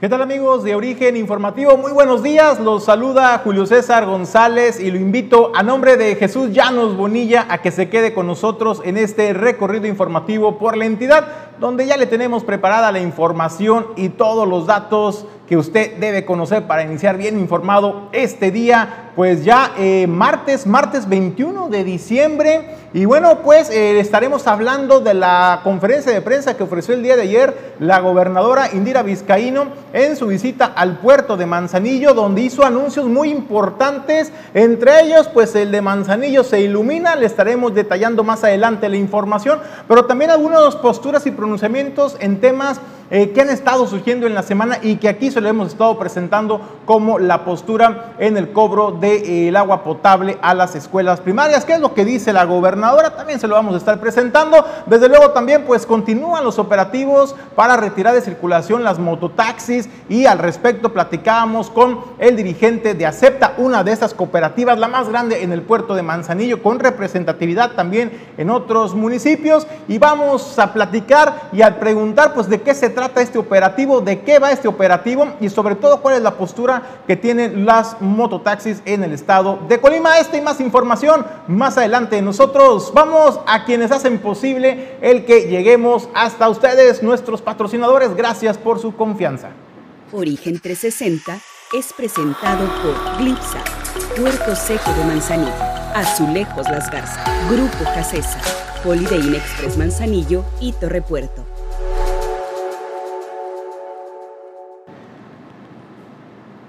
¿Qué tal amigos de Origen Informativo? Muy buenos días, los saluda Julio César González y lo invito a nombre de Jesús Llanos Bonilla a que se quede con nosotros en este recorrido informativo por la entidad, donde ya le tenemos preparada la información y todos los datos que usted debe conocer para iniciar bien informado este día, pues ya eh, martes, martes 21 de diciembre. Y bueno, pues eh, estaremos hablando de la conferencia de prensa que ofreció el día de ayer la gobernadora Indira Vizcaíno en su visita al puerto de Manzanillo, donde hizo anuncios muy importantes, entre ellos pues el de Manzanillo se ilumina, le estaremos detallando más adelante la información, pero también algunas posturas y pronunciamientos en temas eh, que han estado surgiendo en la semana y que aquí se lo hemos estado presentando como la postura en el cobro del eh, agua potable a las escuelas primarias. ¿Qué es lo que dice la gobernadora? También se lo vamos a estar presentando. Desde luego también pues continúan los operativos para retirar de circulación las mototaxis y al respecto platicábamos con el dirigente de Acepta, una de estas cooperativas, la más grande en el puerto de Manzanillo, con representatividad también en otros municipios y vamos a platicar y a preguntar pues de qué se trata este operativo, de qué va este operativo y sobre todo cuál es la postura que tienen las mototaxis en el estado de Colima. Esta y más información más adelante. Nosotros vamos a quienes hacen posible el que lleguemos hasta ustedes, nuestros patrocinadores. Gracias por su confianza. Origen 360 es presentado por Glipsa, Puerto Seco de Manzanillo, Azulejos Las Garzas, Grupo Casesa, Holiday Express Manzanillo y Torre Puerto.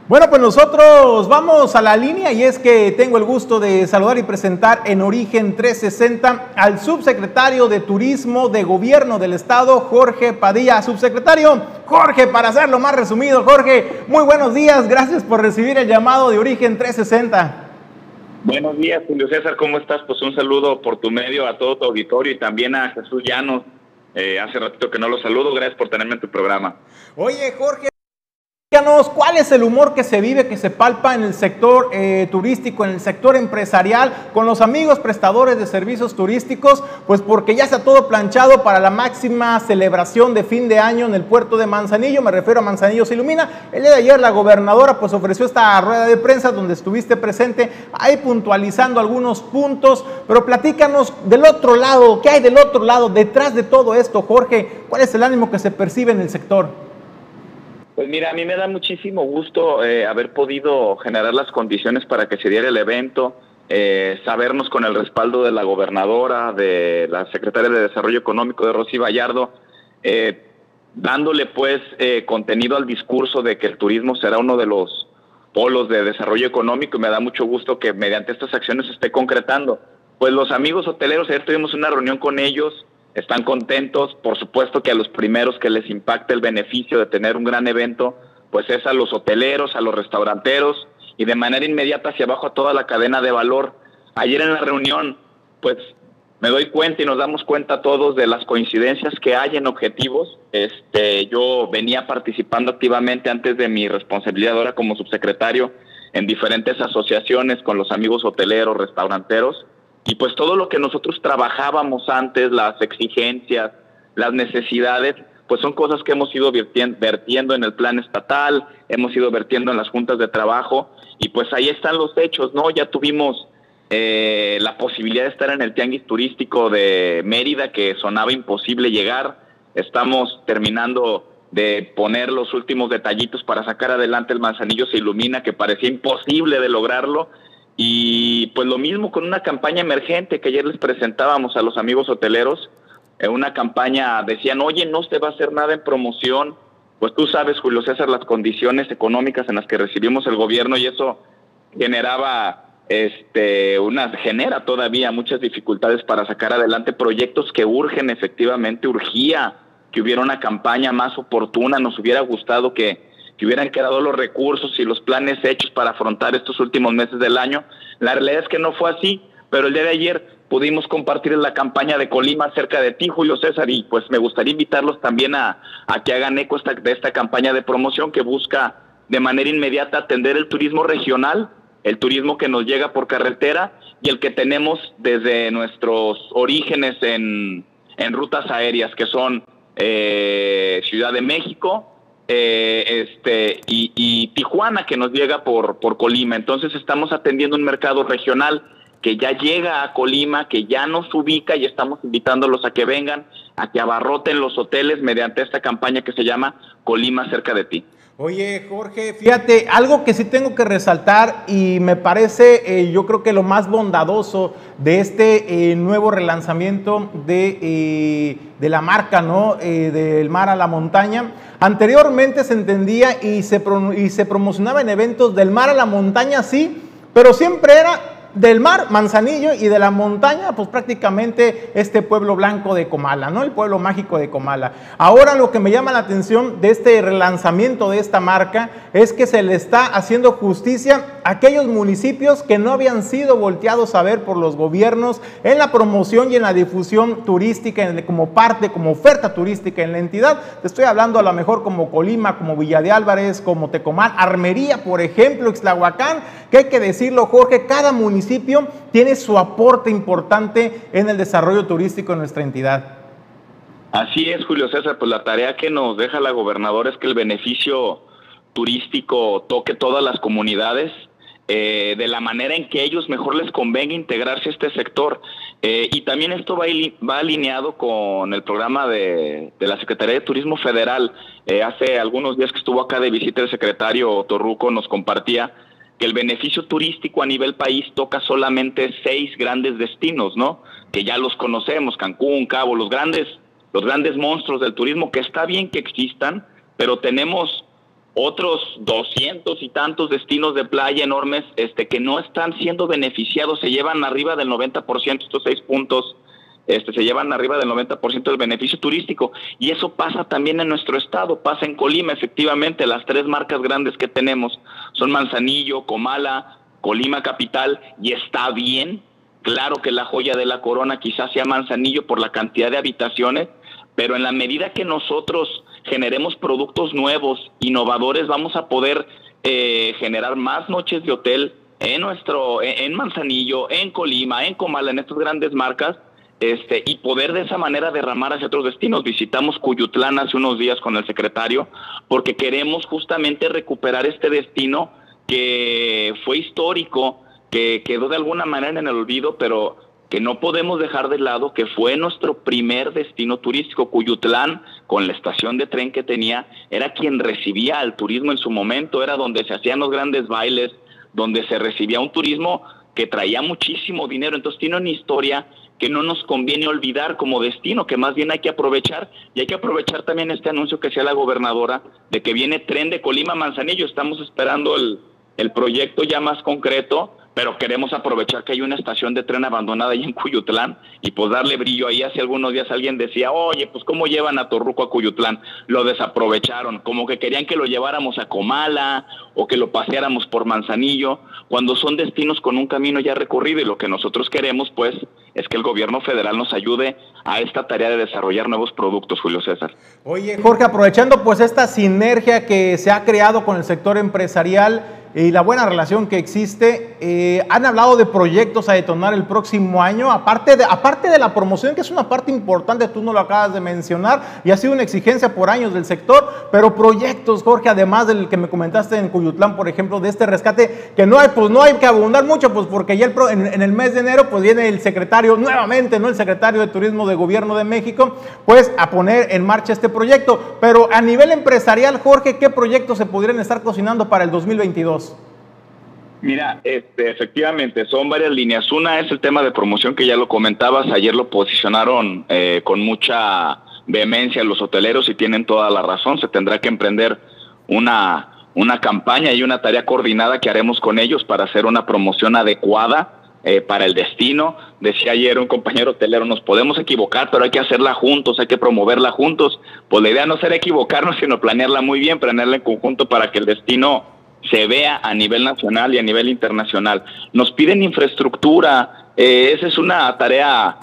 Bueno, pues nosotros vamos a la línea y es que tengo el gusto de saludar y presentar en Origen 360 al subsecretario de Turismo de Gobierno del Estado, Jorge Padilla. Subsecretario Jorge, para hacerlo más resumido, Jorge, muy buenos días, gracias por recibir el llamado de Origen 360. Buenos días, Julio César, ¿cómo estás? Pues un saludo por tu medio a todo tu auditorio y también a Jesús Llanos. Eh, hace ratito que no lo saludo, gracias por tenerme en tu programa. Oye, Jorge. ¿Cuál es el humor que se vive, que se palpa en el sector eh, turístico, en el sector empresarial, con los amigos prestadores de servicios turísticos? Pues porque ya está todo planchado para la máxima celebración de fin de año en el puerto de Manzanillo, me refiero a Manzanillo se ilumina. El día de ayer la gobernadora pues ofreció esta rueda de prensa donde estuviste presente, ahí puntualizando algunos puntos, pero platícanos del otro lado, ¿qué hay del otro lado, detrás de todo esto, Jorge? ¿Cuál es el ánimo que se percibe en el sector? Pues mira, a mí me da muchísimo gusto eh, haber podido generar las condiciones para que se diera el evento, eh, sabernos con el respaldo de la gobernadora, de la secretaria de Desarrollo Económico de Rosy Vallardo, eh, dándole pues contenido al discurso de que el turismo será uno de los polos de desarrollo económico y me da mucho gusto que mediante estas acciones se esté concretando. Pues los amigos hoteleros, ayer tuvimos una reunión con ellos, están contentos. Por supuesto que a los primeros que les impacta el beneficio de tener un gran evento, pues es a los hoteleros, a los restauranteros y de manera inmediata hacia abajo a toda la cadena de valor. Ayer en la reunión, pues me doy cuenta y nos damos cuenta todos de las coincidencias que hay en objetivos. Este, yo venía participando activamente antes de mi responsabilidad ahora como subsecretario en diferentes asociaciones con los amigos hoteleros, restauranteros y pues todo lo que nosotros trabajábamos antes, las exigencias, las necesidades, pues son cosas que hemos ido vertiendo en el plan estatal, hemos ido vertiendo en las juntas de trabajo y pues ahí están los hechos, ¿no? Ya tuvimos eh, la posibilidad de estar en el tianguis turístico de Mérida que sonaba imposible llegar, estamos terminando de poner los últimos detallitos para sacar adelante el manzanillo. Se ilumina que parecía imposible de lograrlo y pues lo mismo con una campaña emergente que ayer les presentábamos a los amigos hoteleros. En una campaña decían, oye, no se va a hacer nada en promoción. Pues tú sabes, Julio César, las condiciones económicas en las que recibimos el gobierno y eso generaba, este, una, genera todavía muchas dificultades para sacar adelante proyectos que urgen, efectivamente, urgía que hubiera una campaña más oportuna. Nos hubiera gustado que, que hubieran quedado los recursos y los planes hechos para afrontar estos últimos meses del año. La realidad es que no fue así. pero el día de ayer pudimos compartir la campaña de Colima cerca de ti, Julio César, y pues me gustaría invitarlos también a, que hagan eco esta, de esta campaña de promoción que busca de manera inmediata atender el turismo regional, el turismo que nos llega por carretera y el que tenemos desde nuestros orígenes en, rutas aéreas, que son eh, Ciudad de México, eh, este, y, Tijuana, que nos llega por, por Colima. Entonces estamos atendiendo un mercado regional que ya llega a Colima, que ya nos ubica y estamos invitándolos a que vengan, a que abarroten los hoteles mediante esta campaña que se llama Colima cerca de ti. Oye, Jorge, fíjate, algo que sí tengo que resaltar y me parece, eh, yo creo que lo más bondadoso de este eh, nuevo relanzamiento de, eh, de, la marca, ¿no? del mar a la montaña. Anteriormente se entendía y se, y se promocionaba en eventos del mar a la montaña, sí, pero siempre era del mar, Manzanillo, y de la montaña, pues prácticamente este pueblo blanco de Comala, ¿no? El pueblo mágico de Comala. Ahora lo que me llama la atención de este relanzamiento de esta marca es que se le está haciendo justicia a aquellos municipios que no habían sido volteados a ver por los gobiernos en la promoción y en la difusión turística como parte, como oferta turística en la entidad. Te estoy hablando a lo mejor como Colima, como Villa de Álvarez, como Tecomán, Armería, por ejemplo, Ixtlahuacán, que hay que decirlo, Jorge, cada municipio tiene su aporte importante en el desarrollo turístico de nuestra entidad. Así es, Julio César, pues la tarea que nos deja la gobernadora es que el beneficio turístico toque todas las comunidades eh, de la manera en que ellos mejor les convenga integrarse a este sector. Eh, y también esto va, alineado con el programa de, la Secretaría de Turismo Federal. Eh, hace algunos días que estuvo acá de visita el secretario Torruco nos compartía que el beneficio turístico a nivel país toca solamente seis grandes destinos, ¿no? Que ya los conocemos, Cancún, Cabo, los grandes, los grandes monstruos del turismo, que está bien que existan, pero tenemos otros doscientos y tantos destinos de playa enormes este, que no están siendo beneficiados, se llevan arriba del 90% estos seis puntos este, se llevan arriba del 90% del beneficio turístico. Y eso pasa también en nuestro estado, pasa en Colima, efectivamente, las tres marcas grandes que tenemos son Manzanillo, Comala, Colima Capital, y está bien, claro que la joya de la corona quizás sea Manzanillo por la cantidad de habitaciones, pero en la medida que nosotros generemos productos nuevos, innovadores, vamos a poder eh, generar más noches de hotel en nuestro, en Manzanillo, en Colima, en Comala, en estas grandes marcas, este, y poder de esa manera derramar hacia otros destinos. Visitamos Cuyutlán hace unos días con el secretario porque queremos justamente recuperar este destino que fue histórico, que quedó de alguna manera en el olvido, pero que no podemos dejar de lado que fue nuestro primer destino turístico. Cuyutlán, con la estación de tren que tenía, era quien recibía al turismo en su momento, era donde se hacían los grandes bailes, donde se recibía un turismo que traía muchísimo dinero. Entonces tiene una historia que no nos conviene olvidar como destino, que más bien hay que aprovechar y hay que aprovechar también este anuncio que sea la gobernadora de que viene tren de Colima Manzanillo. Estamos esperando el, el proyecto ya más concreto pero queremos aprovechar que hay una estación de tren abandonada ahí en Cuyutlán y pues darle brillo ahí. Hace algunos días alguien decía, oye, pues ¿cómo llevan a Torruco a Cuyutlán? Lo desaprovecharon, como que querían que lo lleváramos a Comala o que lo paseáramos por Manzanillo, cuando son destinos con un camino ya recorrido y lo que nosotros queremos pues es que el gobierno federal nos ayude a esta tarea de desarrollar nuevos productos, Julio César. Oye, Jorge, aprovechando pues esta sinergia que se ha creado con el sector empresarial, y la buena relación que existe. Eh, han hablado de proyectos a detonar el próximo año, aparte de, aparte de la promoción, que es una parte importante, tú no lo acabas de mencionar, y ha sido una exigencia por años del sector, pero proyectos, Jorge, además del que me comentaste en Cuyutlán, por ejemplo, de este rescate, que no hay, pues no hay que abundar mucho, pues porque ya el en, en, el mes de enero, pues viene el secretario, nuevamente, ¿no? El secretario de Turismo de Gobierno de México, pues a poner en marcha este proyecto. Pero a nivel empresarial, Jorge, ¿qué proyectos se podrían estar cocinando para el 2022? Mira, este, efectivamente, son varias líneas. Una es el tema de promoción que ya lo comentabas, ayer lo posicionaron eh, con mucha vehemencia los hoteleros y tienen toda la razón, se tendrá que emprender una, una campaña y una tarea coordinada que haremos con ellos para hacer una promoción adecuada eh, para el destino. Decía ayer un compañero hotelero, nos podemos equivocar, pero hay que hacerla juntos, hay que promoverla juntos. Pues la idea no será equivocarnos, sino planearla muy bien, planearla en conjunto para que el destino se vea a nivel nacional y a nivel internacional. Nos piden infraestructura, eh, esa es una tarea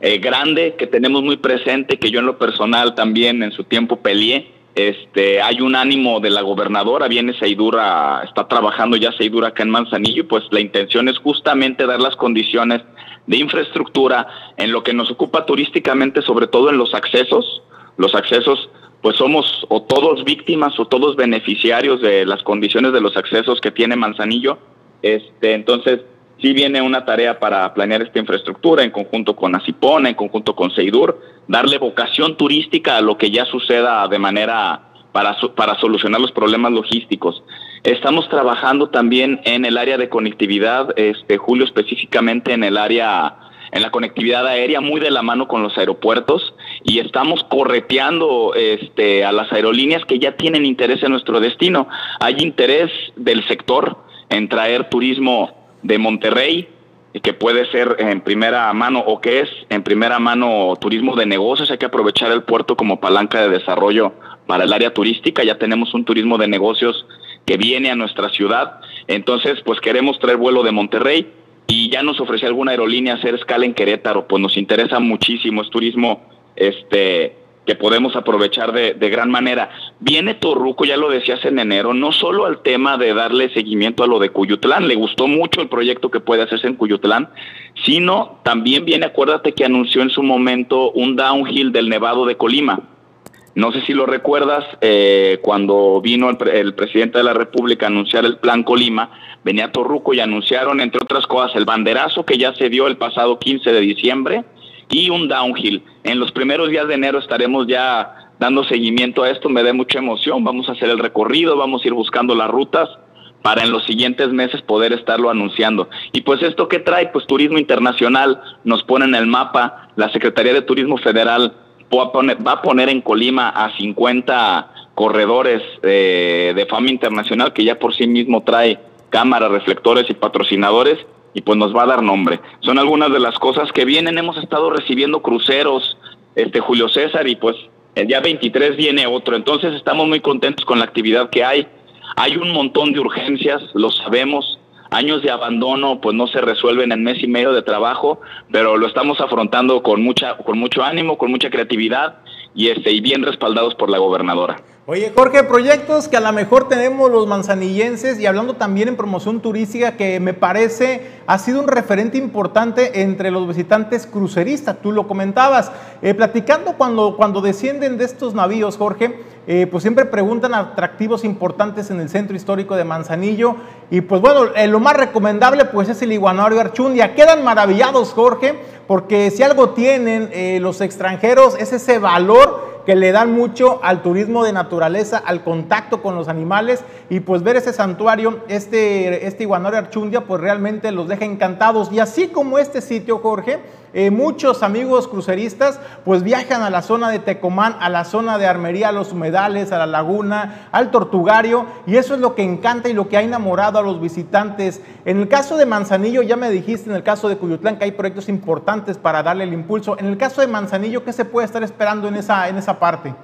eh, grande que tenemos muy presente, que yo en lo personal también en su tiempo peleé. Este, hay un ánimo de la gobernadora, viene Seidura, está trabajando ya Seidura acá en Manzanillo, y pues la intención es justamente dar las condiciones de infraestructura en lo que nos ocupa turísticamente, sobre todo en los accesos. Los accesos, pues somos o todos víctimas o todos beneficiarios de las condiciones de los accesos que tiene Manzanillo. Este, entonces, sí viene una tarea para planear esta infraestructura en conjunto con Asipona, en conjunto con Seidur, darle vocación turística a lo que ya suceda de manera para, para solucionar los problemas logísticos. Estamos trabajando también en el área de conectividad, este Julio específicamente en el área en la conectividad aérea muy de la mano con los aeropuertos y estamos correteando este a las aerolíneas que ya tienen interés en nuestro destino. Hay interés del sector en traer turismo de Monterrey, que puede ser en primera mano o que es en primera mano turismo de negocios. Hay que aprovechar el puerto como palanca de desarrollo para el área turística. Ya tenemos un turismo de negocios que viene a nuestra ciudad. Entonces, pues queremos traer vuelo de Monterrey y ya nos ofrece alguna aerolínea hacer escala en Querétaro. Pues nos interesa muchísimo, es turismo este que podemos aprovechar de, gran manera. Viene Torruco, ya lo decías en enero, no solo al tema de darle seguimiento a lo de Cuyutlán, le gustó mucho el proyecto que puede hacerse en Cuyutlán, sino también viene, acuérdate que anunció en su momento un downhill del Nevado de Colima. No sé si lo recuerdas, eh, cuando vino el, el, presidente de la República a anunciar el plan Colima, venía Torruco y anunciaron, entre otras cosas, el banderazo que ya se dio el pasado 15 de diciembre, y un downhill. En los primeros días de enero estaremos ya dando seguimiento a esto, me da mucha emoción, vamos a hacer el recorrido, vamos a ir buscando las rutas para en los siguientes meses poder estarlo anunciando. Y pues esto que trae, pues turismo internacional, nos pone en el mapa, la Secretaría de Turismo Federal va a poner, en Colima a 50 corredores eh, de fama internacional que ya por sí mismo trae cámaras, reflectores y patrocinadores y pues nos va a dar nombre. Son algunas de las cosas que vienen. Hemos estado recibiendo cruceros, este Julio César, y pues el día 23 viene otro. Entonces estamos muy contentos con la actividad que hay. Hay un montón de urgencias, lo sabemos. Años de abandono pues no se resuelven en mes y medio de trabajo, pero lo estamos afrontando con mucha con mucho ánimo, con mucha creatividad y este y bien respaldados por la gobernadora. Oye, Jorge, proyectos que a lo mejor tenemos los manzanillenses y hablando también en promoción turística que me parece ha sido un referente importante entre los visitantes cruceristas, tú lo comentabas. Eh, platicando cuando, cuando descienden de estos navíos, Jorge, eh, pues siempre preguntan atractivos importantes en el centro histórico de Manzanillo y pues bueno, eh, lo más recomendable pues es el iguanario Archundia. Quedan maravillados, Jorge, porque si algo tienen los extranjeros es ese valor que le dan mucho al turismo de naturaleza, al contacto con los animales y pues ver ese santuario, este, este iguanario Archundia, pues realmente los deja encantados. Y así como este sitio, Jorge, eh, muchos amigos cruceristas pues viajan a la zona de Tecomán, a la zona de Armería, a los humedales, a la laguna, al tortugario y eso es lo que encanta y lo que ha enamorado a los visitantes. En el caso de Manzanillo, ya me dijiste en el caso de Cuyutlán que hay proyectos importantes para darle el impulso. En el caso de Manzanillo, ¿qué se puede estar esperando en esa, en esa parte?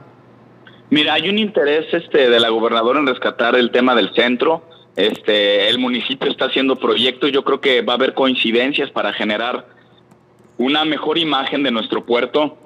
Mira, hay un interés este, de la gobernadora en rescatar el tema del centro. Este, el municipio está haciendo proyectos, yo creo que va a haber coincidencias para generar una mejor imagen de nuestro puerto,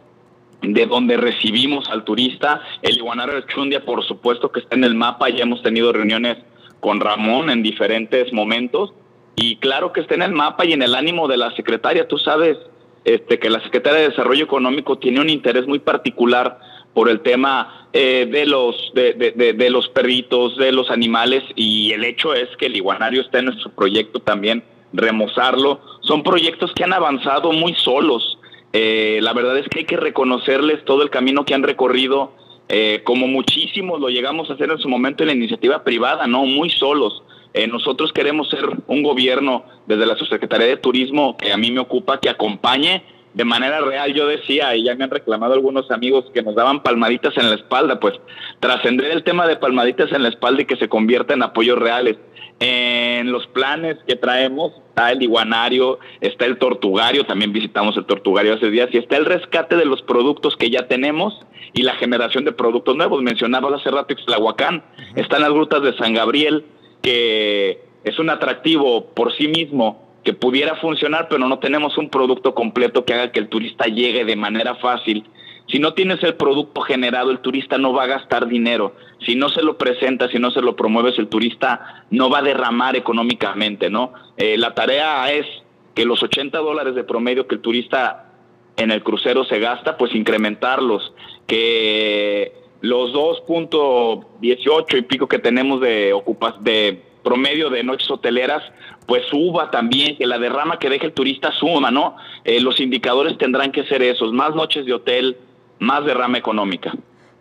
de donde recibimos al turista. El Iguanaro Chundia, por supuesto que está en el mapa, ya hemos tenido reuniones con Ramón en diferentes momentos, y claro que está en el mapa y en el ánimo de la secretaria. Tú sabes este, que la secretaria de Desarrollo Económico tiene un interés muy particular por el tema eh, de los de, de, de, los perritos, de los animales y el hecho es que el iguanario está en nuestro proyecto también remozarlo. Son proyectos que han avanzado muy solos. Eh, la verdad es que hay que reconocerles todo el camino que han recorrido, eh, como muchísimos lo llegamos a hacer en su momento en la iniciativa privada, ¿no? Muy solos. Eh, nosotros queremos ser un gobierno desde la Subsecretaría de Turismo, que a mí me ocupa, que acompañe de manera real. Yo decía, y ya me han reclamado algunos amigos que nos daban palmaditas en la espalda, pues trascender el tema de palmaditas en la espalda y que se convierta en apoyos reales. En los planes que traemos está el iguanario, está el tortugario, también visitamos el tortugario hace días, y está el rescate de los productos que ya tenemos y la generación de productos nuevos. Mencionaba hace rato Ixtlahuacán, están las grutas de San Gabriel, que es un atractivo por sí mismo que pudiera funcionar, pero no tenemos un producto completo que haga que el turista llegue de manera fácil. Si no tienes el producto generado, el turista no va a gastar dinero. Si no se lo presenta, si no se lo promueves, el turista no va a derramar económicamente, ¿no? Eh, la tarea es que los 80 dólares de promedio que el turista en el crucero se gasta, pues incrementarlos, que los 2.18 y pico que tenemos de ocupas de promedio de noches hoteleras, pues suba también, que la derrama que deje el turista suma, ¿no? Eh, los indicadores tendrán que ser esos, más noches de hotel, más derrama económica.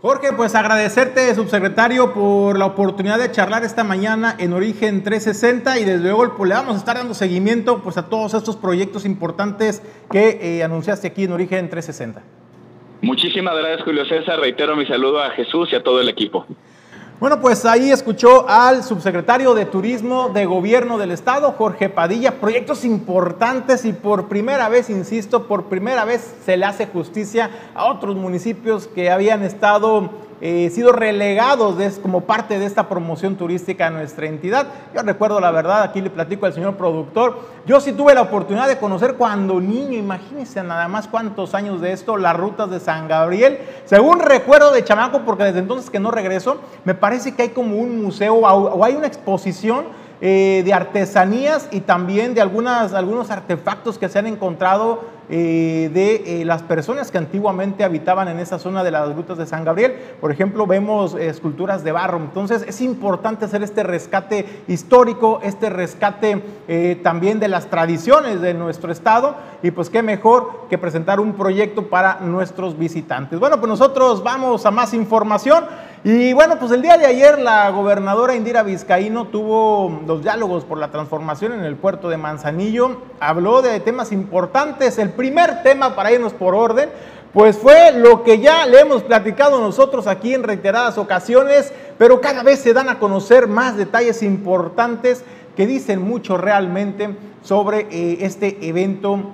Jorge, pues agradecerte, subsecretario, por la oportunidad de charlar esta mañana en Origen 360 y desde luego pues, le vamos a estar dando seguimiento pues, a todos estos proyectos importantes que eh, anunciaste aquí en Origen 360. Muchísimas gracias, Julio César. Reitero mi saludo a Jesús y a todo el equipo. Bueno, pues ahí escuchó al subsecretario de Turismo de Gobierno del Estado, Jorge Padilla, proyectos importantes y por primera vez, insisto, por primera vez se le hace justicia a otros municipios que habían estado eh, sido relegados como parte de esta promoción turística a nuestra entidad. Yo recuerdo la verdad, aquí le platico al señor productor, yo sí tuve la oportunidad de conocer cuando niño, imagínense nada más cuántos años de esto, las rutas de San Gabriel. Según recuerdo de chamaco, porque desde entonces que no regreso, me parece que hay como un museo o hay una exposición eh, de artesanías y también de algunas, algunos artefactos que se han encontrado eh, de eh, las personas que antiguamente habitaban en esa zona de las rutas de San Gabriel. Por ejemplo, vemos esculturas de barro. Entonces es importante hacer este rescate histórico, este rescate también de las tradiciones de nuestro estado y pues qué mejor que presentar un proyecto para nuestros visitantes. Bueno, pues nosotros vamos a más información. Y bueno, pues el día de ayer la gobernadora Indira Vizcaíno tuvo los diálogos por la transformación en el puerto de Manzanillo. Habló de temas importantes. El primer tema, para irnos por orden, pues fue lo que ya le hemos platicado nosotros aquí en reiteradas ocasiones, pero cada vez se dan a conocer más detalles importantes que dicen mucho realmente sobre eh, este evento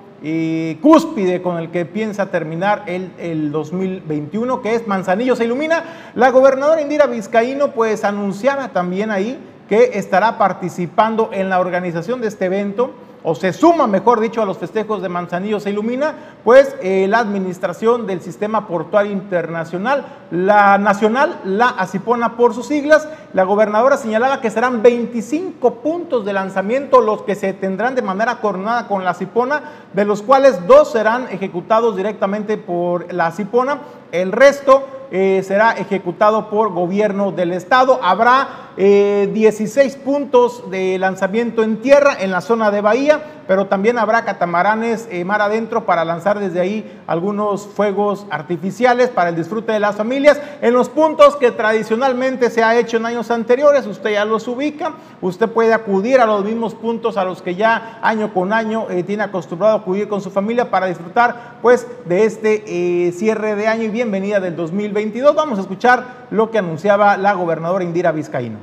cúspide con el que piensa terminar el, el 2021, que es Manzanillo se ilumina. La gobernadora Indira Vizcaíno pues anunciaba también ahí que estará participando en la organización de este evento o se suma, mejor dicho, a los festejos de Manzanillo se ilumina, pues eh, la administración del sistema portuario internacional, la nacional, la ACIPONA por sus siglas. La gobernadora señalaba que serán 25 puntos de lanzamiento los que se tendrán de manera coordinada con la ACIPONA, de los cuales dos serán ejecutados directamente por la ACIPONA, el resto eh, será ejecutado por gobierno del estado. Habrá 16 eh, puntos de lanzamiento en tierra en la zona de Bahía, pero también habrá catamaranes eh, mar adentro para lanzar desde ahí algunos fuegos artificiales para el disfrute de las familias. En los puntos que tradicionalmente se ha hecho en años anteriores, usted ya los ubica, usted puede acudir a los mismos puntos a los que ya año con año tiene acostumbrado a acudir con su familia para disfrutar pues de este cierre de año y bienvenida del 2020 Vamos a escuchar lo que anunciaba la gobernadora Indira Vizcaíno.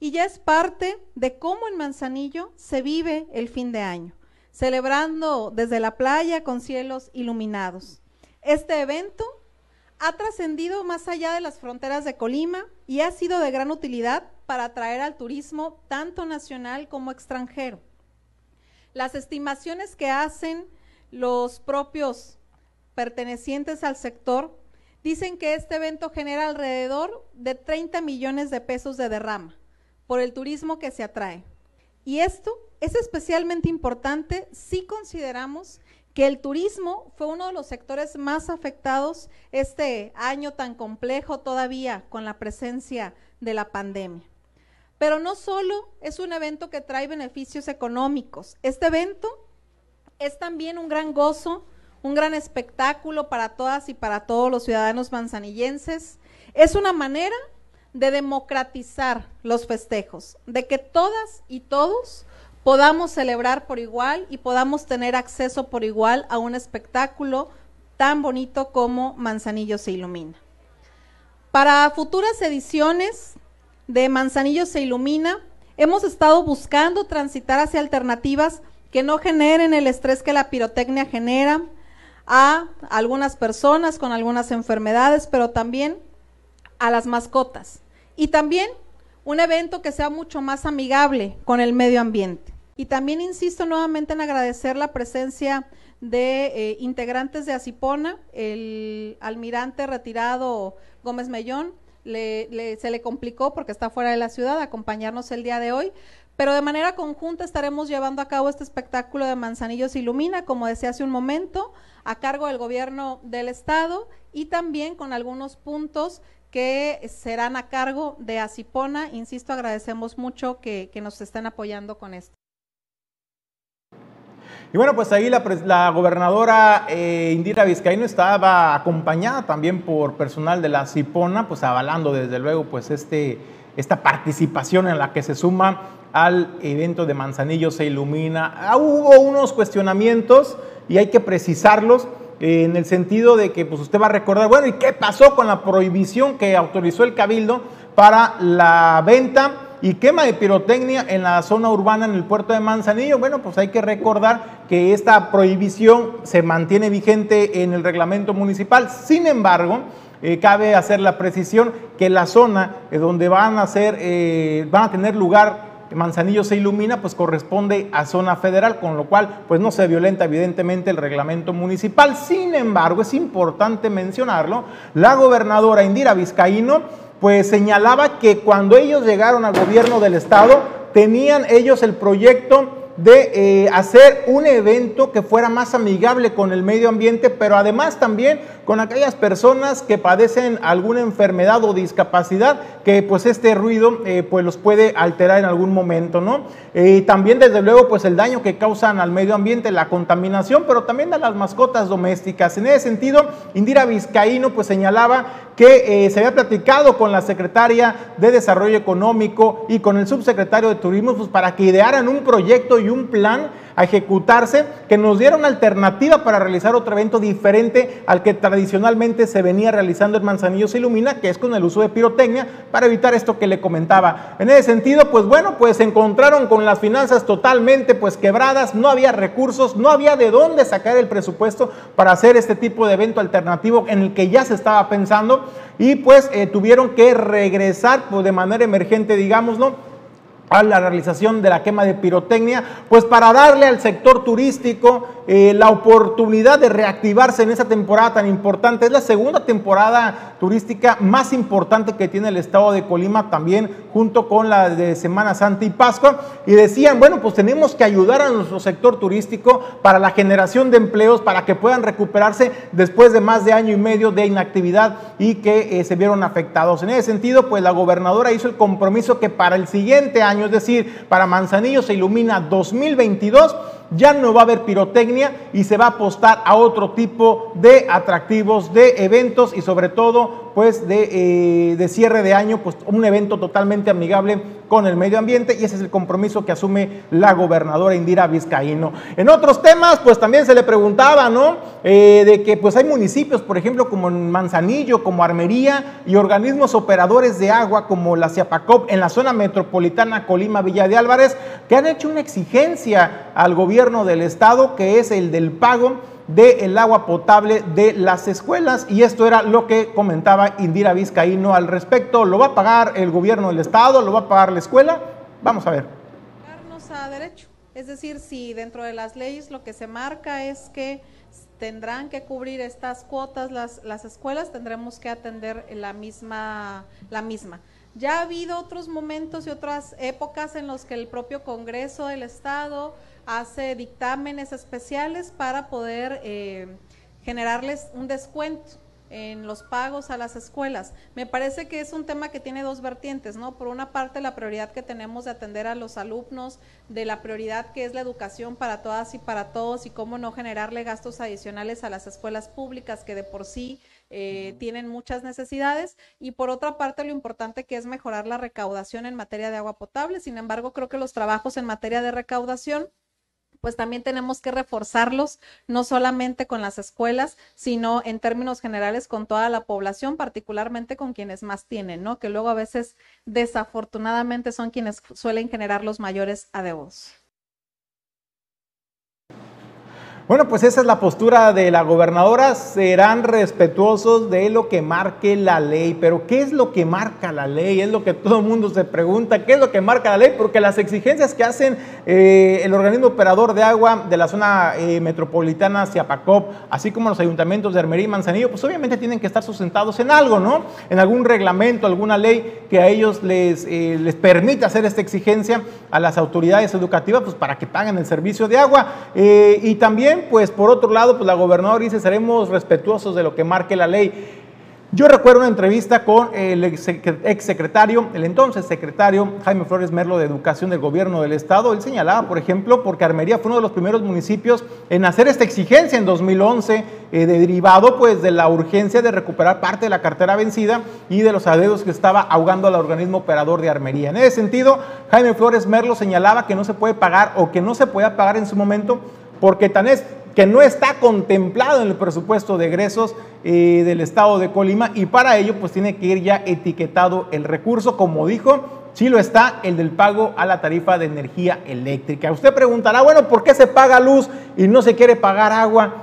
Y ya es parte de cómo en Manzanillo se vive el fin de año, celebrando desde la playa con cielos iluminados. Este evento ha trascendido más allá de las fronteras de Colima y ha sido de gran utilidad para atraer al turismo tanto nacional como extranjero. Las estimaciones que hacen los propios pertenecientes al sector Dicen que este evento genera alrededor de 30 millones de pesos de derrama por el turismo que se atrae. Y esto es especialmente importante si consideramos que el turismo fue uno de los sectores más afectados este año tan complejo todavía con la presencia de la pandemia. Pero no solo es un evento que trae beneficios económicos, este evento es también un gran gozo un gran espectáculo para todas y para todos los ciudadanos manzanillenses. Es una manera de democratizar los festejos, de que todas y todos podamos celebrar por igual y podamos tener acceso por igual a un espectáculo tan bonito como Manzanillo se ilumina. Para futuras ediciones de Manzanillo se ilumina, hemos estado buscando transitar hacia alternativas que no generen el estrés que la pirotecnia genera, a algunas personas con algunas enfermedades, pero también a las mascotas. Y también un evento que sea mucho más amigable con el medio ambiente. Y también insisto nuevamente en agradecer la presencia de eh, integrantes de Asipona, el almirante retirado Gómez Mellón, se le complicó porque está fuera de la ciudad, acompañarnos el día de hoy, pero de manera conjunta estaremos llevando a cabo este espectáculo de Manzanillos Ilumina, como decía hace un momento, a cargo del gobierno del estado y también con algunos puntos que serán a cargo de Asipona. Insisto, agradecemos mucho que nos estén apoyando con esto. Y bueno, pues ahí la, gobernadora eh, Indira Vizcaíno estaba acompañada también por personal de la Cipona, pues avalando desde luego pues este, esta participación en la que se suma al evento de Manzanillo se ilumina. Ah, hubo unos cuestionamientos y hay que precisarlos eh, en el sentido de que pues usted va a recordar, bueno, ¿y qué pasó con la prohibición que autorizó el Cabildo para la venta? y quema de pirotecnia en la zona urbana en el puerto de Manzanillo. Bueno, pues hay que recordar que esta prohibición se mantiene vigente en el reglamento municipal. Sin embargo, eh, cabe hacer la precisión que la zona eh, donde van a, eh, van a tener lugar Manzanillo se ilumina, pues corresponde a zona federal, con lo cual pues no se violenta evidentemente el reglamento municipal. Sin embargo, es importante mencionarlo, la gobernadora Indira Vizcaíno pues señalaba que cuando ellos llegaron al gobierno del estado, tenían ellos el proyecto de hacer un evento que fuera más amigable con el medio ambiente, pero además también con aquellas personas que padecen alguna enfermedad o discapacidad, que pues este ruido eh, pues los puede alterar en algún momento, ¿no? Y también desde luego pues el daño que causan al medio ambiente, la contaminación, pero también a las mascotas domésticas. En ese sentido, Indira Vizcaíno pues señalaba que eh, se había platicado con la secretaria de Desarrollo Económico y con el subsecretario de Turismo pues, para que idearan un proyecto y un plan a ejecutarse, que nos diera una alternativa para realizar otro evento diferente al que tradicionalmente se venía realizando en Manzanillo se ilumina, que es con el uso de pirotecnia, para evitar esto que le comentaba. En ese sentido, pues bueno, pues se encontraron con las finanzas totalmente pues quebradas, no había recursos, no había de dónde sacar el presupuesto para hacer este tipo de evento alternativo en el que ya se estaba pensando y pues eh, tuvieron que regresar pues, de manera emergente, digámoslo, a la realización de la quema de pirotecnia, pues para darle al sector turístico eh, la oportunidad de reactivarse en esa temporada tan importante. Es la segunda temporada turística más importante que tiene el estado de Colima también, junto con la de Semana Santa y Pascua. Y decían, bueno, pues tenemos que ayudar a nuestro sector turístico para la generación de empleos, para que puedan recuperarse después de más de año y medio de inactividad y que eh, se vieron afectados. En ese sentido, pues la gobernadora hizo el compromiso que para el siguiente año, es decir, para Manzanillo se ilumina 2022, ya no va a haber pirotecnia y se va a apostar a otro tipo de atractivos, de eventos y sobre todo pues de, eh, de cierre de año, pues un evento totalmente amigable con el medio ambiente y ese es el compromiso que asume la gobernadora Indira Vizcaíno. En otros temas, pues también se le preguntaba, ¿no? Eh, de que pues hay municipios, por ejemplo, como Manzanillo, como Armería y organismos operadores de agua como la Ciapacop en la zona metropolitana Colima Villa de Álvarez, que han hecho una exigencia al gobierno del estado que es el del pago del agua potable de las escuelas. Y esto era lo que comentaba Indira Vizcaíno al respecto. ¿Lo va a pagar el gobierno del Estado? ¿Lo va a pagar la escuela? Vamos a ver. Es decir, si dentro de las leyes lo que se marca es que tendrán que cubrir estas cuotas las, las escuelas, tendremos que atender la misma, la misma. Ya ha habido otros momentos y otras épocas en los que el propio Congreso del Estado hace dictámenes especiales para poder eh, generarles un descuento en los pagos a las escuelas. Me parece que es un tema que tiene dos vertientes, ¿no? Por una parte, la prioridad que tenemos de atender a los alumnos, de la prioridad que es la educación para todas y para todos y cómo no generarle gastos adicionales a las escuelas públicas que de por sí eh, tienen muchas necesidades. Y por otra parte, lo importante que es mejorar la recaudación en materia de agua potable. Sin embargo, creo que los trabajos en materia de recaudación pues también tenemos que reforzarlos, no solamente con las escuelas, sino en términos generales con toda la población, particularmente con quienes más tienen, ¿no? Que luego a veces desafortunadamente son quienes suelen generar los mayores adeudos. Bueno, pues esa es la postura de la gobernadora. Serán respetuosos de lo que marque la ley. Pero ¿qué es lo que marca la ley? Es lo que todo el mundo se pregunta. ¿Qué es lo que marca la ley? Porque las exigencias que hacen eh, el organismo operador de agua de la zona eh, metropolitana Ciapacop, así como los ayuntamientos de Armería y Manzanillo, pues obviamente tienen que estar sustentados en algo, ¿no? En algún reglamento, alguna ley que a ellos les, eh, les permita hacer esta exigencia a las autoridades educativas, pues para que paguen el servicio de agua. y también pues por otro lado, pues la gobernadora dice, seremos respetuosos de lo que marque la ley. Yo recuerdo una entrevista con el ex secretario, el entonces secretario Jaime Flores Merlo de Educación del Gobierno del Estado. Él señalaba, por ejemplo, porque Armería fue uno de los primeros municipios en hacer esta exigencia en 2011, eh, derivado pues de la urgencia de recuperar parte de la cartera vencida y de los adeudos que estaba ahogando al organismo operador de Armería. En ese sentido, Jaime Flores Merlo señalaba que no se puede pagar o que no se podía pagar en su momento porque tan es que no está contemplado en el presupuesto de egresos eh, del estado de Colima y para ello pues tiene que ir ya etiquetado el recurso, como dijo, sí lo está el del pago a la tarifa de energía eléctrica. Usted preguntará, bueno, ¿por qué se paga luz y no se quiere pagar agua?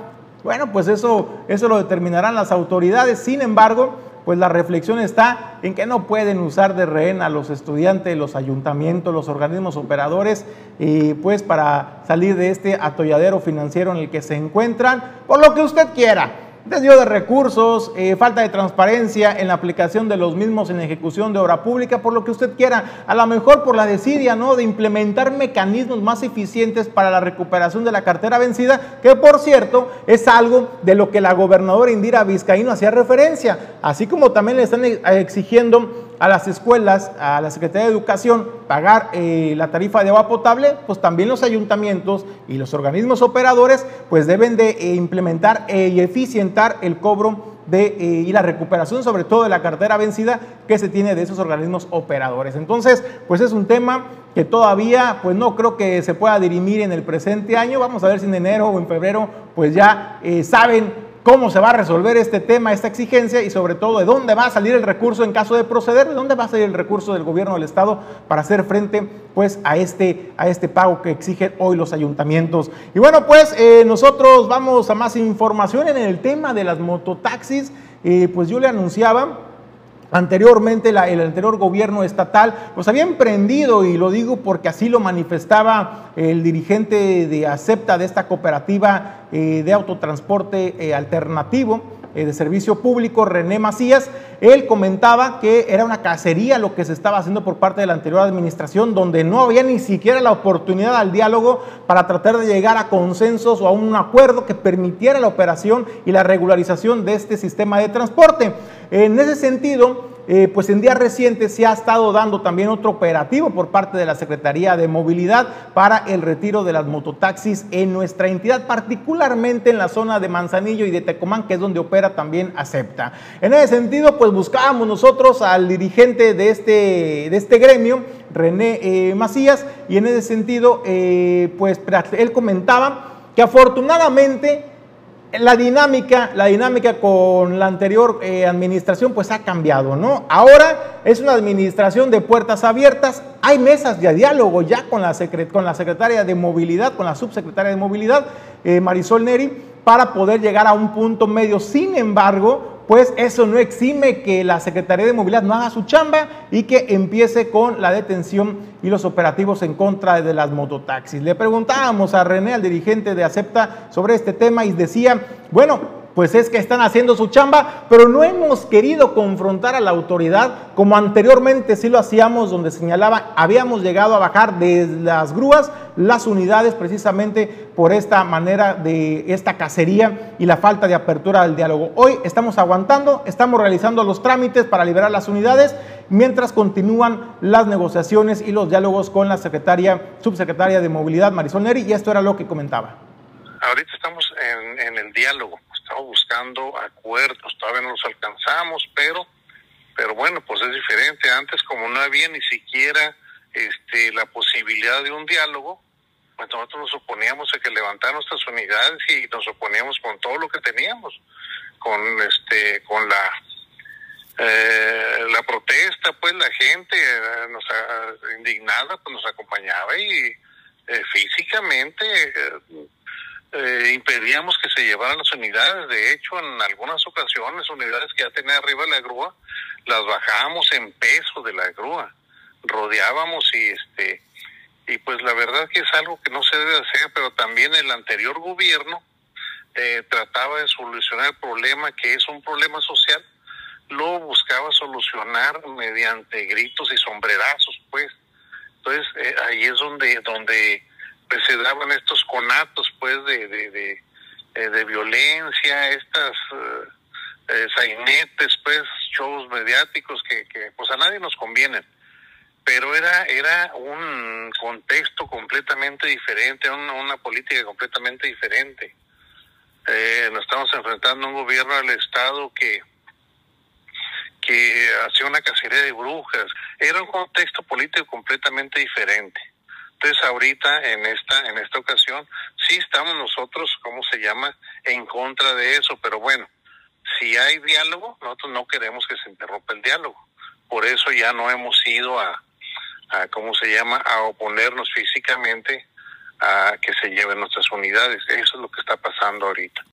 Bueno, pues eso, eso lo determinarán las autoridades, sin embargo, pues la reflexión está en que no pueden usar de rehén a los estudiantes, los ayuntamientos, los organismos operadores, y pues para salir de este atolladero financiero en el que se encuentran, por lo que usted quiera desvío de recursos, eh, falta de transparencia en la aplicación de los mismos en ejecución de obra pública, por lo que usted quiera, a lo mejor por la desidia, ¿no? De implementar mecanismos más eficientes para la recuperación de la cartera vencida, que por cierto es algo de lo que la gobernadora Indira Vizcaíno hacía referencia, así como también le están exigiendo a las escuelas, a la Secretaría de Educación, pagar eh, la tarifa de agua potable, pues también los ayuntamientos y los organismos operadores pues deben de eh, implementar eh, y eficientar el cobro de, y la recuperación sobre todo de la cartera vencida que se tiene de esos organismos operadores. Entonces, pues es un tema que todavía pues no creo que se pueda dirimir en el presente año. Vamos a ver si en enero o en febrero pues ya saben cómo se va a resolver este tema, esta exigencia y sobre todo de dónde va a salir el recurso en caso de proceder, de dónde va a salir el recurso del gobierno del estado para hacer frente pues a este, a este pago que exigen hoy los ayuntamientos. Y bueno, pues eh, nosotros vamos a más información en el tema de las mototaxis. Eh, pues yo le anunciaba Anteriormente, el anterior gobierno estatal pues había emprendido, y lo digo porque así lo manifestaba el dirigente de ACEPTA de esta cooperativa eh, de autotransporte eh, alternativo, de servicio público, René Macías, él comentaba que era una cacería lo que se estaba haciendo por parte de la anterior administración, donde no había ni siquiera la oportunidad al diálogo para tratar de llegar a consensos o a un acuerdo que permitiera la operación y la regularización de este sistema de transporte. En ese sentido, eh, pues en días recientes se ha estado dando también otro operativo por parte de la Secretaría de Movilidad para el retiro de las mototaxis en nuestra entidad, particularmente en la zona de Manzanillo y de Tecomán, que es donde opera también Acepta. En ese sentido, pues buscábamos nosotros al dirigente de este, de este gremio, René eh, Macías, y en ese sentido, eh, pues él comentaba que afortunadamente la dinámica, la dinámica con la anterior eh, administración pues ha cambiado, ¿no? Ahora es una administración de puertas abiertas, hay mesas de diálogo ya con la, con la secretaria de movilidad, con la subsecretaria de movilidad, eh, Marisol Neri, para poder llegar a un punto medio. Sin embargo, pues eso no exime que la Secretaría de Movilidad no haga su chamba y que empiece con la detención y los operativos en contra de las mototaxis. Le preguntábamos a René, al dirigente de Acepta, sobre este tema y decía, bueno, pues es que están haciendo su chamba, pero no hemos querido confrontar a la autoridad como anteriormente sí lo hacíamos, donde señalaba, habíamos llegado a bajar de las grúas las unidades precisamente por esta manera de esta cacería y la falta de apertura del diálogo. Hoy estamos aguantando, estamos realizando los trámites para liberar las unidades, mientras continúan las negociaciones y los diálogos con la secretaria, subsecretaria de Movilidad, Marisol Neri, y esto era lo que comentaba. Ahorita estamos en el diálogo buscando acuerdos, todavía no los alcanzamos, pero, pero bueno, pues es diferente. Antes como no había ni siquiera este, la posibilidad de un diálogo, pues nosotros nos oponíamos a que levantaran nuestras unidades y nos oponíamos con todo lo que teníamos, con este, con la eh, la protesta, pues la gente eh, nos indignada pues nos acompañaba y eh, físicamente eh, impedíamos que se llevaran las unidades. De hecho, en algunas ocasiones, unidades que ya tenía arriba la grúa, las bajábamos en peso de la grúa. Rodeábamos y este y pues la verdad que es algo que no se debe hacer, pero también el anterior gobierno eh, trataba de solucionar el problema que es un problema social, lo buscaba solucionar mediante gritos y sombrerazos, pues. Entonces eh, ahí es donde donde pues, se daban estos conatos, pues, de de, de, eh, violencia, estas sainetes, pues, shows mediáticos que, que pues a nadie nos convienen pero era era un contexto completamente diferente, una, una política completamente diferente. Eh, nos estamos enfrentando a un gobierno del Estado que que hacía una cacería de brujas. Era un contexto político completamente diferente. Entonces ahorita en esta en esta ocasión sí estamos nosotros, ¿cómo se llama?, en contra de eso, pero bueno, si hay diálogo, nosotros no queremos que se interrumpa el diálogo. Por eso ya no hemos ido a, a ¿cómo se llama?, a oponernos físicamente a que se lleven nuestras unidades. Eso es lo que está pasando ahorita.